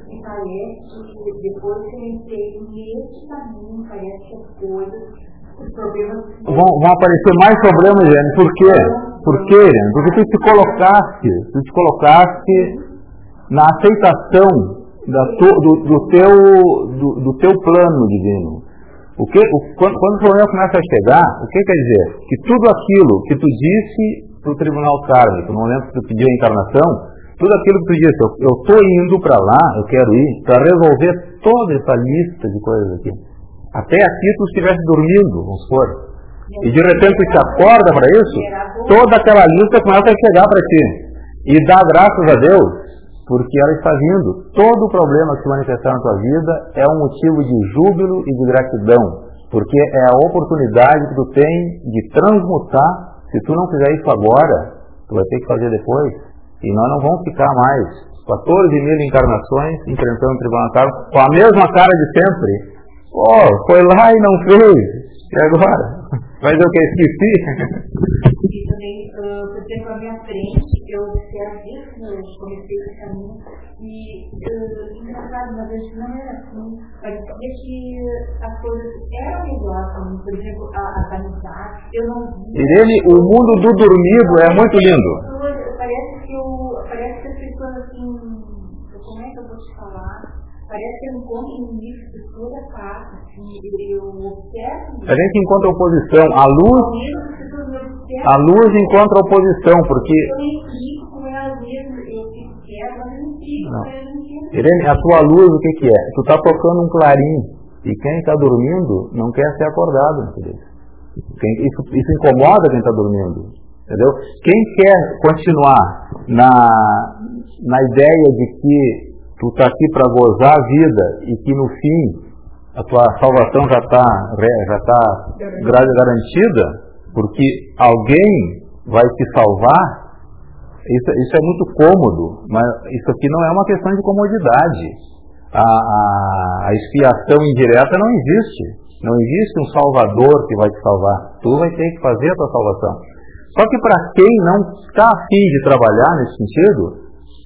E parece que depois que eu entrei nesse caminho, parece que as coisas. Vão, vão aparecer mais problemas, Jane. Por quê? Por quê? Porque tu te colocaste, tu te colocaste na aceitação da do, do, teu, do, do, teu plano divino. O que, o, quando, quando o problema começa a chegar, o que quer dizer? Que tudo aquilo que tu disse para o tribunal kármico, no momento que tu pediu a encarnação, tudo aquilo que tu disse, eu estou indo para lá, eu quero ir, para resolver toda essa lista de coisas aqui. Até aqui tu estivesse dormindo, vamos supor. E de repente tu te acorda para isso, toda aquela lista começa a chegar para ti. E dá graças a Deus, porque ela está vindo. Todo problema que se manifestar na tua vida é um motivo de júbilo e de gratidão, porque é a oportunidade que tu tem de transmutar se tu não fizer isso agora, tu vai ter que fazer depois. E nós não vamos ficar mais 14 mil encarnações enfrentando o tribunal com a mesma cara de sempre. Oh, foi lá e não fez. E agora? Dizer o que? Esqueci? E também, uh, por exemplo, à minha frente, eu observo isso, eu comecei esse caminho, e uh, engraçado, mas antes não era assim. Parecia que as coisas eram para mim, por exemplo, as amizades, eu não via. Irene, o mundo do dormido é muito lindo. Parece que, eu, parece que as pessoas assim, como é que eu vou te falar? Parece que eu encontro nisso de toda parte. Assim, eu observo. A gente encontra oposição. A luz. A luz encontra oposição, porque. Quieto, mas eu não não. Irene, a tua luz o que, que é? Tu está tocando um clarim. E quem está dormindo não quer ser acordado? Quem, isso, isso incomoda quem está dormindo. Entendeu? Quem quer continuar na, na ideia de que tu está aqui para gozar a vida e que no fim a tua salvação já está já tá garantida, porque alguém vai te salvar, isso, isso, é muito cômodo, mas isso aqui não é uma questão de comodidade. A, a, a expiação indireta não existe. Não existe um salvador que vai te salvar. Tu vai ter que fazer a tua salvação. Só que para quem não está afim de trabalhar nesse sentido,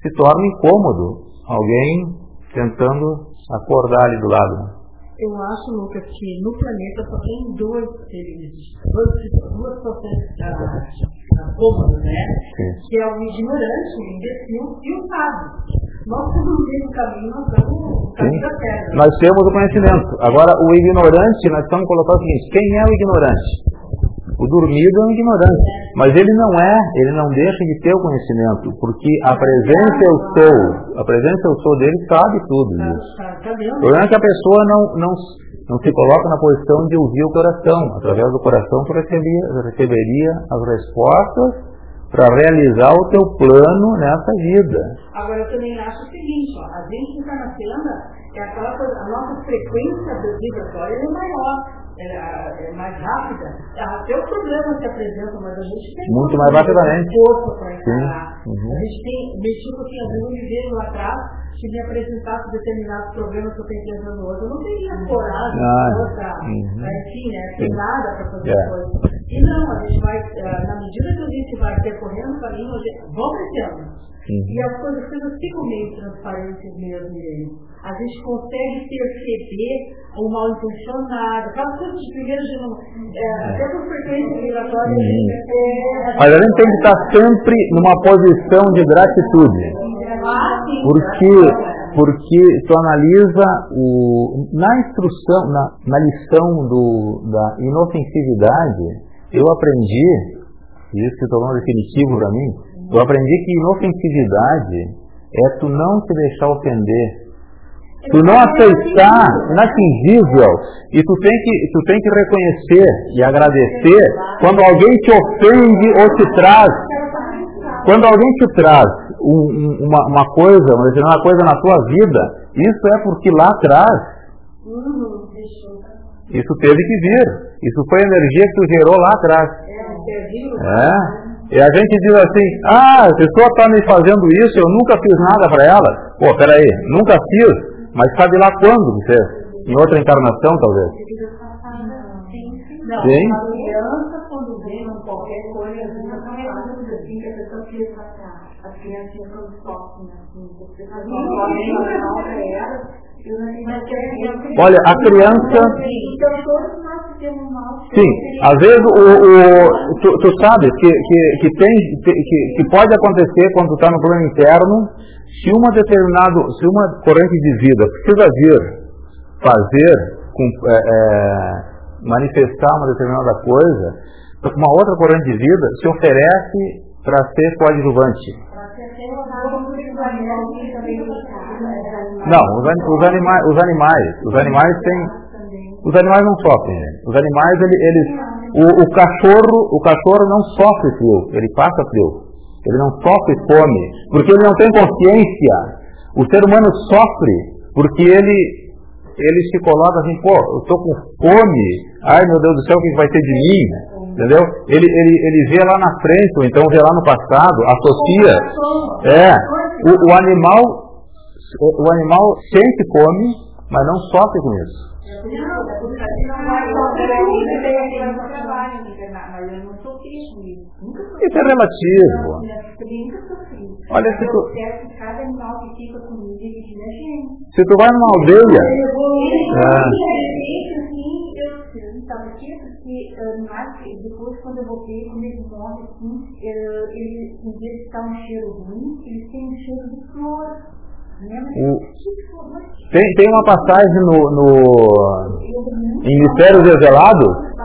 se torna incômodo alguém tentando acordar ali do lado. Eu acho, Lucas, que no planeta só tem dois seres, duas, potências cômodas, né? Sim. Que é o ignorante, o imbecil e o sábio. Nós temos o caminho, nós no caminho da terra. Nós temos o conhecimento. Agora, o ignorante, nós estamos colocando o seguinte: quem é o ignorante? O dormido é um ignorante. Mas ele não é, ele não deixa de ter o conhecimento, porque a presença eu sou, a presença eu sou dele sabe tudo isso. O problema é que a pessoa não, não, não se coloca na posição de ouvir o coração. Através do coração tu receberia, receberia as respostas para realizar o teu plano nessa vida. Agora eu também acho o seguinte, ó, a gente está na cena é aquela coisa, a nossa frequência vibratória é maior é, é mais rápida, até o problema se apresenta, mas a gente tem muito mais rapidamente. força para encarar. Uhum. A gente tem, tipo assim, às vezes eu me vejo lá atrás, se me apresentasse determinados problemas que eu tenho pensando hoje, eu não teria coragem, ah, força, uhum. enfim, né, tem nada para fazer yeah. É. E não, a gente vai, eh, na medida que a gente vai percorrendo o caminho, vamos crescendo. Uhum. E as coisas, ficam meio transparentes mesmo, a gente consegue perceber o mal intencionado, aquelas coisas de primeiro de é, até por frequência migratória. Uhum. É, Mas a gente tem que estar sempre numa posição de gratitude. Porque, porque tu analisa o, na instrução, na, na lição do, da inofensividade, eu aprendi, e isso se tornou definitivo para mim, eu aprendi que inofensividade é tu não se deixar ofender. Tu não aceitar, inatingível, e tu tem, que, tu tem que reconhecer e agradecer quando alguém te ofende ou te traz. Quando alguém te traz um, uma, uma coisa, uma coisa na tua vida, isso é porque lá atrás, isso teve que vir. Isso foi a energia que tu gerou lá atrás. É. E a gente diz assim, ah, a pessoa está me fazendo isso, eu nunca fiz nada para ela. Pô, peraí, nunca fiz. Mas sabe lá quando você Em outra encarnação, talvez. Não, Sim. a criança, quando vê qualquer coisa, assim, assim, que a pessoa fica as crianças quando sofrem, assim, Olha, a criança. Sim, às vezes o, o, tu, tu sabe que, que, que, tem, que, que pode acontecer quando tu está no plano interno se uma determinada, se uma corrente de vida precisa vir fazer, com, é, é, manifestar uma determinada coisa, uma outra corrente de vida se oferece para ser coadjuvante. Não, os, os, animais, os animais, os animais têm, os animais não sofrem. Né? Os animais, eles, eles o, o cachorro, o cachorro não sofre frio, ele passa frio. Ele não sofre fome, porque ele não tem consciência. O ser humano sofre porque ele, ele se coloca assim, pô, eu estou com fome, ai meu Deus do céu, o que vai ter de mim? Entendeu? Ele, ele, ele vê lá na frente, ou então vê lá no passado, associa. É, o, o animal, o animal sente fome, mas não sofre com isso. Isso é relativo. Olha se tu. Se tu vai numa aldeia. É. depois quando eu voltei, quando eles morrem assim, eles, em vez de estar um cheiro ruim, eles têm um cheiro de flor. O, tem, tem uma passagem no, no em Mistérios Revelados,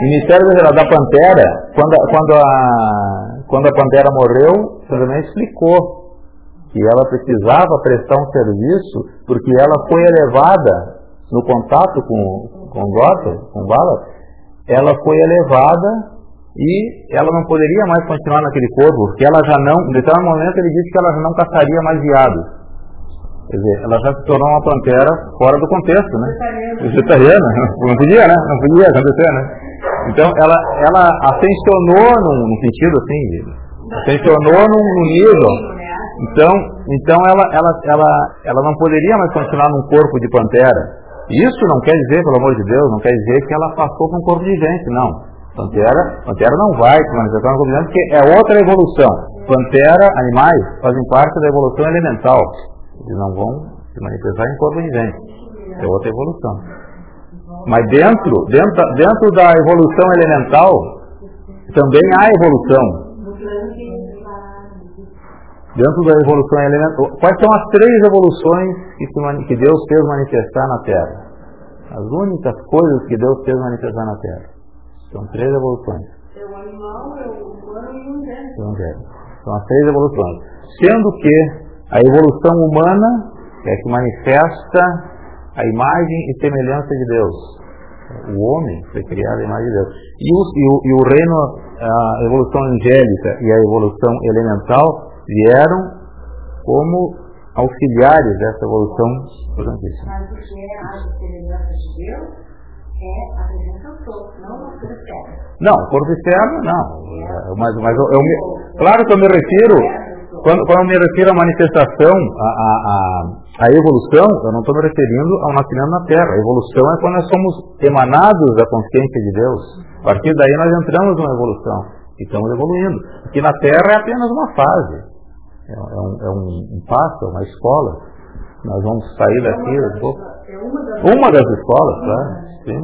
Mistérios Revelados da Pantera, quando, quando, a, quando a Pantera morreu, também explicou que ela precisava prestar um serviço porque ela foi elevada no contato com, com Gota, com Bala, ela foi elevada e ela não poderia mais continuar naquele corpo, porque ela já não, em determinado momento ele disse que ela já não caçaria mais viados. Quer dizer, ela já se tornou uma pantera fora do contexto, né? Vegetariana. Não podia, né? Não podia acontecer, né? Então, ela, ela ascensionou num, num sentido assim, ascensionou num, num nível. Então, então ela, ela, ela, ela não poderia mais continuar num corpo de pantera. Isso não quer dizer, pelo amor de Deus, não quer dizer que ela passou para um corpo de gente, não. Pantera, Pantera não vai se manifestar corpo de gente porque é outra evolução. Pantera, animais, fazem parte da evolução elemental. Eles não vão se manifestar em corpo de gente. É outra evolução. Mas dentro, dentro, dentro da evolução elemental, também há evolução. Dentro da evolução elemental. Quais são as três evoluções que, que Deus fez manifestar na Terra? As únicas coisas que Deus fez manifestar na Terra. São três evoluções. É o animal, é o humano e o inverno. São as três evoluções. Sendo que a evolução humana é que manifesta a imagem e semelhança de Deus. O homem foi criado à imagem de Deus. E o, e o, e o reino, a evolução angélica e a evolução elemental vieram como auxiliares dessa evolução importantíssima. Mas o que é a semelhança de Deus é a presença do não o corpo externo. Não, corpo externo não. É, mas, mas eu, eu me, claro que eu me refiro, quando, quando eu me refiro à manifestação, à, à evolução, eu não estou me referindo ao nascimento na Terra. A evolução é quando nós somos emanados da consciência de Deus. A partir daí nós entramos numa evolução e estamos evoluindo. Porque na Terra é apenas uma fase. É, é, um, é um, um passo, é uma escola. Nós vamos sair é daqui um pouco. Uma das escolas, claro. Sim.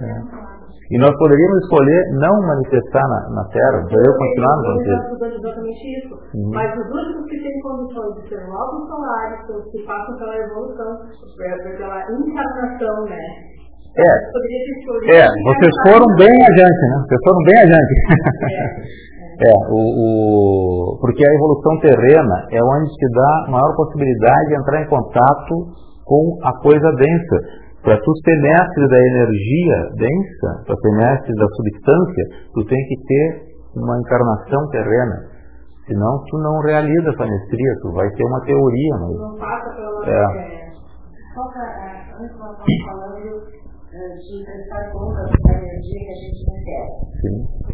É. E nós poderíamos escolher não manifestar na, na Terra, para eu continuar no manifestar. exatamente isso. Uhum. Mas os únicos que têm condições de ser novos salários são os que passam pela evolução, pela encarnação, né? É, é, vocês foram bem adiante, né? Vocês foram bem adiante. É. É, o, o, porque a evolução terrena é onde se dá maior possibilidade de entrar em contato com a coisa densa. Para tu ser mestre da energia densa, para ser mestre da substância, tu tem que ter uma encarnação terrena. Senão tu não realiza essa mestria, tu vai ter uma teoria. Mas... Não passa pela... É. É, antes nós estamos falando eh, de prestar conta da energia que a gente recebe. Sim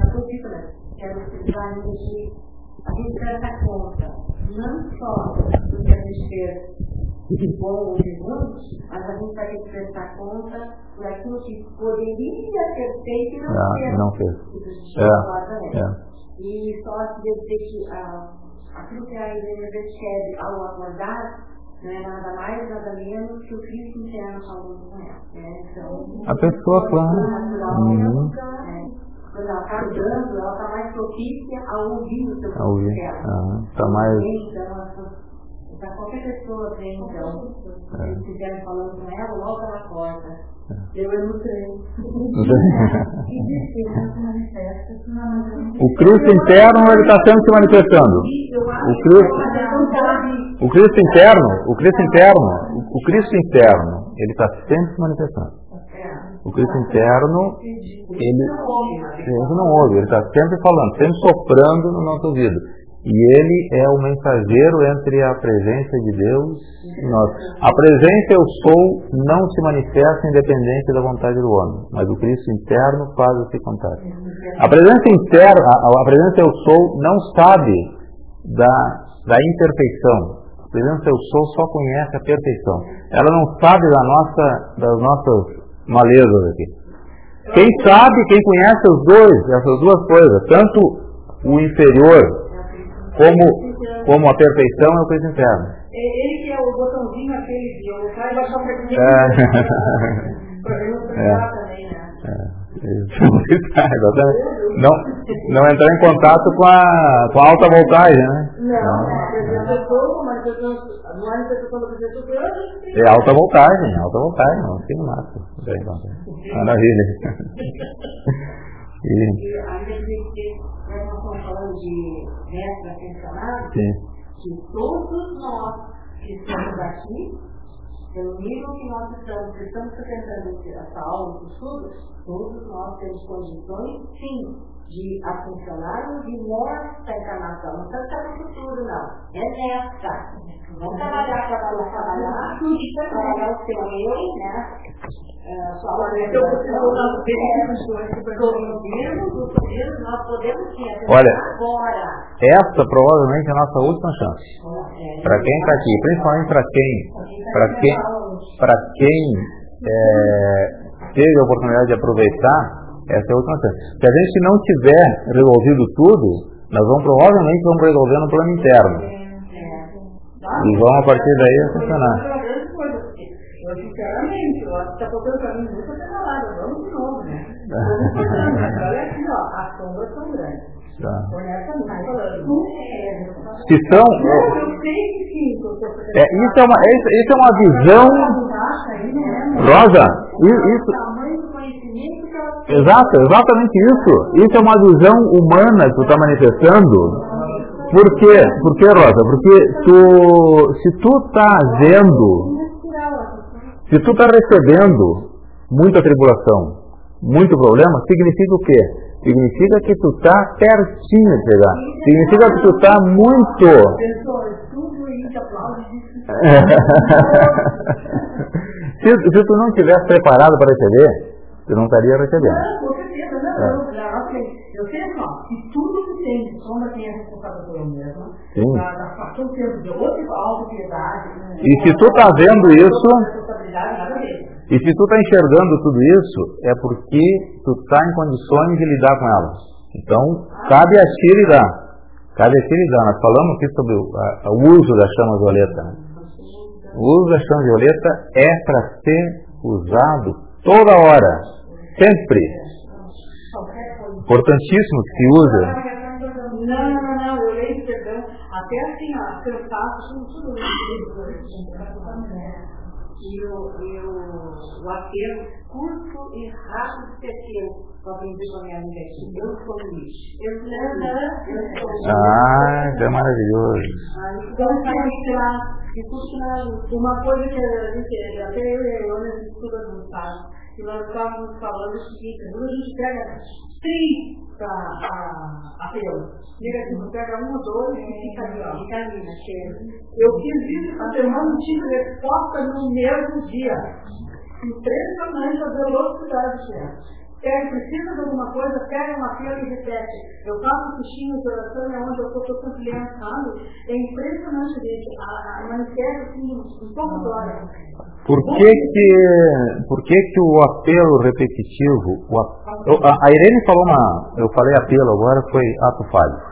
na política, que é utilizar energia, a gente presta conta não só do que a gente fez de bom ou de ruim, mas a gente vai ter que prestar conta por aquilo que poderia ter feito e não ah, fez. Não fez. É, é. E só se dizer que ah, aquilo que a Helena recebe ao acordar não é nada mais, nada menos que o Cristo interno falando com ela. Né? Então, a pessoa, claro. Uhum. É, quando ela está andando, ela está mais propícia a ouvir o seu dela. Está mais... Então, para qualquer pessoa vem, então, se é. estiverem falando com ela, logo ela corta. É. Eu o Cristo interno ele está sempre se manifestando. O Cristo, o Cristo interno, o Cristo interno, o Cristo interno, ele está sempre se manifestando. O Cristo interno, ele, ele não ouve, ele está sempre falando, sempre soprando no nosso ouvido. E ele é o mensageiro entre a presença de Deus e nós. A presença eu sou não se manifesta independente da vontade do homem, mas o Cristo interno faz esse contato. A presença interna, a, presença eu sou não sabe da, da imperfeição. A presença eu sou só conhece a perfeição. Ela não sabe da nossa, das nossas malezas aqui. Quem sabe, quem conhece os dois, essas duas coisas, tanto o inferior como, como a perfeição é o Cristo interno. Ele que é o botãozinho aquele de colocar e baixar o é. é. também, né? É. não, não entrar em contato com a, com a alta voltagem, né? Não, é alta voltagem, alta voltagem, não tem máximo. Maravilha. e... A gente nós falando de mestre ascensionado, que todos nós que estamos aqui pelo nível que nós estamos, que estamos frequentando essa aula, esse estudo, todos nós temos condições, sim, de ascensionarmos e nesta encarnação. Não precisa estar no futuro, não. É nesta. Vamos trabalhar, trabalhar, trabalhar, trabalhar o seu eu, né? Olha, essa provavelmente é a nossa última chance. Para quem está aqui, principalmente para quem, para quem, para quem é, teve a oportunidade de aproveitar, essa é a última chance. Se a gente não tiver resolvido tudo, nós vamos provavelmente vamos resolver no plano interno. E vamos a partir daí funcionar. Eu, sinceramente, eu acho que está faltando para mim muita pedalada. Vamos de novo, né? Vamos Olha aqui, ó, as sombras são grandes. Tá. Se são. É, isso, é uma, isso, isso é uma visão. Rosa, isso. Exato, exatamente isso. Isso é uma visão humana que tu está manifestando. Por quê? Por quê, Rosa? Porque tu, se tu está vendo se tu está recebendo muita tribulação, muito problema, significa o quê? Significa que tu está pertinho de chegar. Significa que tu está muito. se, se tu não estivesse preparado para receber, tu não estaria recebendo. Não, com certeza, não. É. Eu, eu sei só, que tudo que tem de sombra tem a responsável por eu mesma. Sim. Na, na situação tempo de outra autopiedade. E se tu está vendo isso. E se tu está enxergando tudo isso, é porque tu está em condições de lidar com elas. Então, cabe a ti lidar. Cabe a ti lidar. Nós falamos aqui sobre o, a, o uso da chama violeta. Né? O uso da chama violeta é para ser usado toda hora, sempre. Importantíssimo que se use. Não, não, não, eu leio, perdão, até assim, ó, cansaço, tudo isso e o, e apelo curto e rápido pequeno para aprendi com a minha amiga aqui. Eu sou Luiz. Eu sou Ah, que é maravilhoso. Então, para mostrar que uma coisa que até eu e a gente estuda no sábado, que nós estávamos falando o seguinte, quando a gente pega 30 apelos, negativo, pega um ou dois e fica ali, ó, fica ali cheia. Eu fiz isso essa semana, tive resposta no mesmo dia. Impressionante a velocidade que pega, precisa de alguma coisa, pega uma fila e repete. Eu faço fichinhos de oração é onde eu estou sempre lendo, É impressionante, gente. A, a manifesta assim, em poucas horas. Por que que, por que que o apelo repetitivo, o, a, a Irene falou uma, eu falei apelo agora, foi ato falho.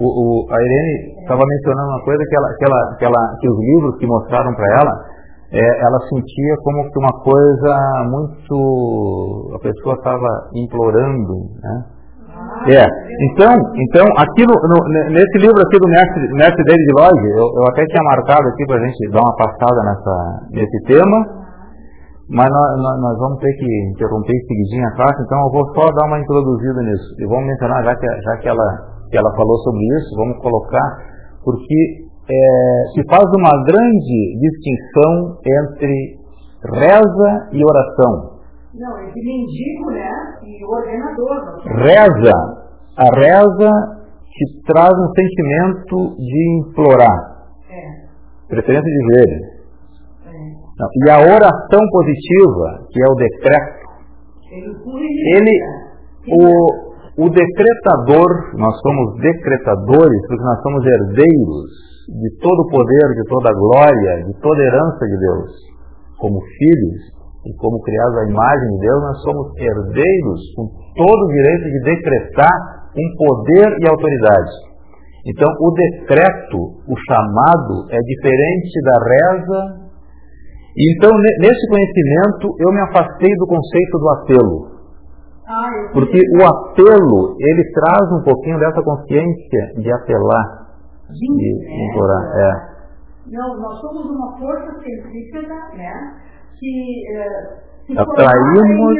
O, o, a Irene estava mencionando uma coisa que, ela, que, ela, que, ela, que os livros que mostraram para ela, é, ela sentia como que uma coisa muito. a pessoa estava implorando. Né? É. Então, então aqui no, nesse livro aqui do mestre, mestre David Lloyd, eu, eu até tinha marcado aqui para a gente dar uma passada nessa, nesse tema, mas nós, nós, vamos ter que interromper seguidinho a classe, então eu vou só dar uma introduzida nisso. E vamos mencionar, já que, já que, ela, que ela falou sobre isso, vamos colocar, porque é, se faz uma grande distinção entre reza e oração. Não, entre mendigo, né? E ordenador. Reza. A reza te traz um sentimento de implorar. É. Preferência de joelho. É. e a oração positiva, que é o decreto, ele, o, o decretador, nós somos decretadores porque nós somos herdeiros de todo o poder, de toda a glória, de toda a herança de Deus. Como filhos e como criados à imagem de Deus, nós somos herdeiros com todo o direito de decretar um poder e autoridade. Então, o decreto, o chamado, é diferente da reza. Então, nesse conhecimento, eu me afastei do conceito do apelo. Porque o apelo, ele traz um pouquinho dessa consciência de apelar e implorar. É. Não, nós somos uma força centrípeta, né? Que é, atraímos,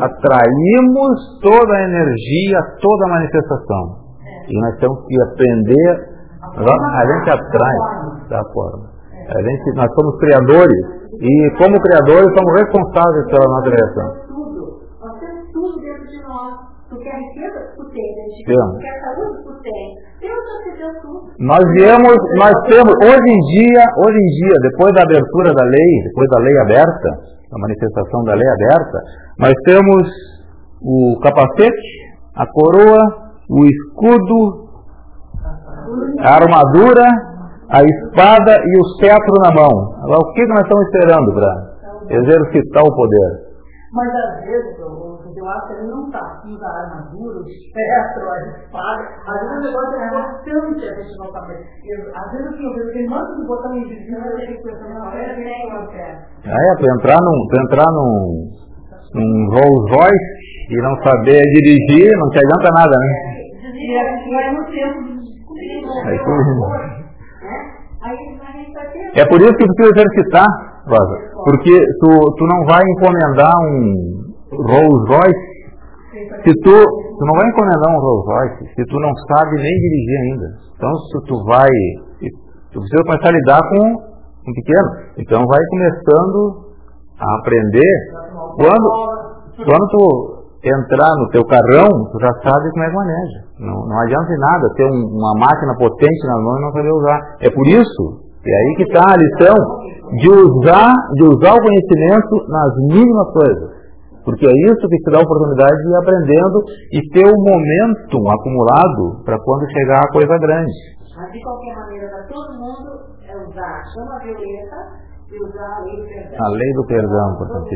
atraímos toda a energia, toda a manifestação. É. E nós temos que aprender. A, a gente atrai da forma. É. A gente, nós somos criadores e, como criadores, somos responsáveis pela nossa criação. Tu quer riqueza? Tu tem. Tu quer saúde? Tu tem. Nós viemos, nós temos, hoje em dia, hoje em dia, depois da abertura da lei, depois da lei aberta, a manifestação da lei aberta, nós temos o capacete, a coroa, o escudo, a armadura, a espada e o cetro na mão. Agora, o que nós estamos esperando para exercitar o poder? Mas às vezes, eu acho que ele não está aqui da armadura, o espectro, a espada. Às vezes o negócio é importante a gente não saber. Às vezes assim, eu vejo que manda de botar um invisível e ele pensa, não, é bem que eu quero. É, para entrar num, para entrar num, num Rolls Royce e não saber dirigir, não te adianta nada, né? É, e a gente vai no tempo descobrir, né? É por isso que precisa exercitar, Rosa. Porque tu, tu não vai encomendar um Rolls Royce se tu, tu não vai encomendar um Rolls Royce se tu não sabe nem dirigir ainda. Então se tu vai, tu precisa começar a lidar com um pequeno. Então vai começando a aprender quando Quando tu entrar no teu carrão, tu já sabe como é que maneja. Não, não adianta nada ter um, uma máquina potente na mão e não saber usar. É por isso, é aí que está a lição de usar, de usar o conhecimento nas mínimas coisas. Porque é isso que te dá a oportunidade de ir aprendendo e ter o momentum acumulado para quando chegar a coisa grande. Mas de qualquer maneira, para todo mundo é usar a chama violeta e usar a lei do perdão. A lei do perdão, portanto.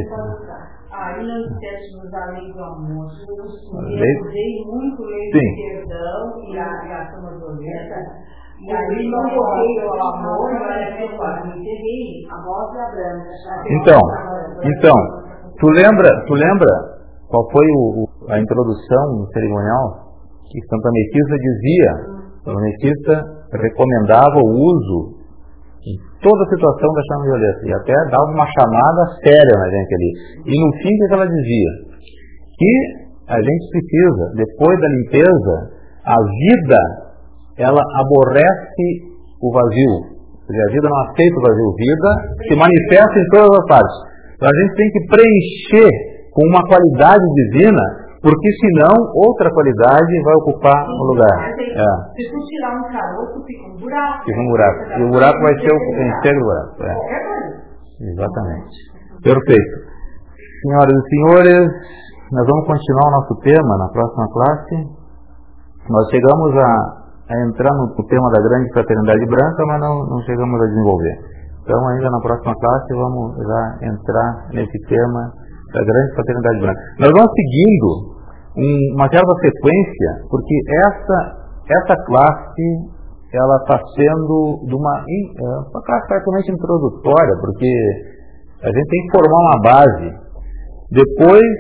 Aí de usar a lei do amor. Eu usei muito lei do perdão e a, e a chama violeta. E aí não coloquei o amor, mas eu quase me peguei a rosa e a branca. Então, então, tu lembra, tu lembra qual foi o, a introdução no cerimonial? Que Santa Metista dizia, Santa Metista recomendava o uso em toda a situação da chama violeta. E até dava uma chamada séria na gente ali. E no fim, o que ela dizia? Que a gente precisa, depois da limpeza, a vida, ela aborrece o vazio. a vida não aceita o vazio. Vida se manifesta em todas as partes. Então a gente tem que preencher com uma qualidade divina porque senão outra qualidade vai ocupar o lugar. É. Se tu tirar um caroço, fica um buraco. Fica um buraco. E o buraco vai ser o do buraco. É. Exatamente. Perfeito. Senhoras e senhores, nós vamos continuar o nosso tema na próxima classe. Nós chegamos a, a entrar no, no tema da grande fraternidade branca, mas não, não chegamos a desenvolver. Então, ainda na próxima classe, vamos já entrar nesse tema da grande fraternidade branca. Nós vamos seguindo uma certa sequência, porque essa, essa classe ela está sendo de uma, é, uma classe praticamente introdutória, porque a gente tem que formar uma base. Depois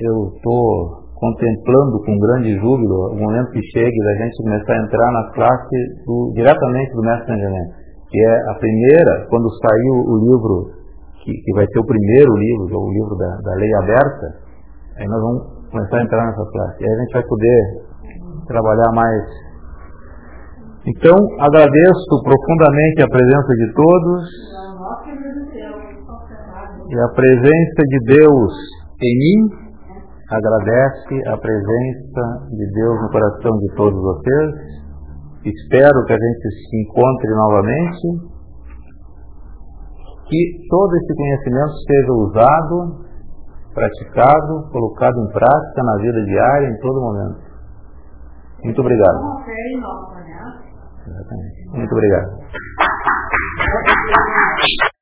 eu estou contemplando com grande júbilo o momento que chegue da gente começar a entrar na classe do, diretamente do Mestre Angelino, que é a primeira, quando saiu o livro, que, que vai ser o primeiro livro, é o livro da, da lei aberta, aí nós vamos começar a entrar nessa classe. Aí a gente vai poder trabalhar mais. Então, agradeço profundamente a presença de todos e a presença de Deus em mim agradece a presença de Deus no coração de todos vocês. Espero que a gente se encontre novamente, que todo esse conhecimento seja usado praticado, colocado em prática na vida diária, em todo momento. Muito obrigado. Muito obrigado.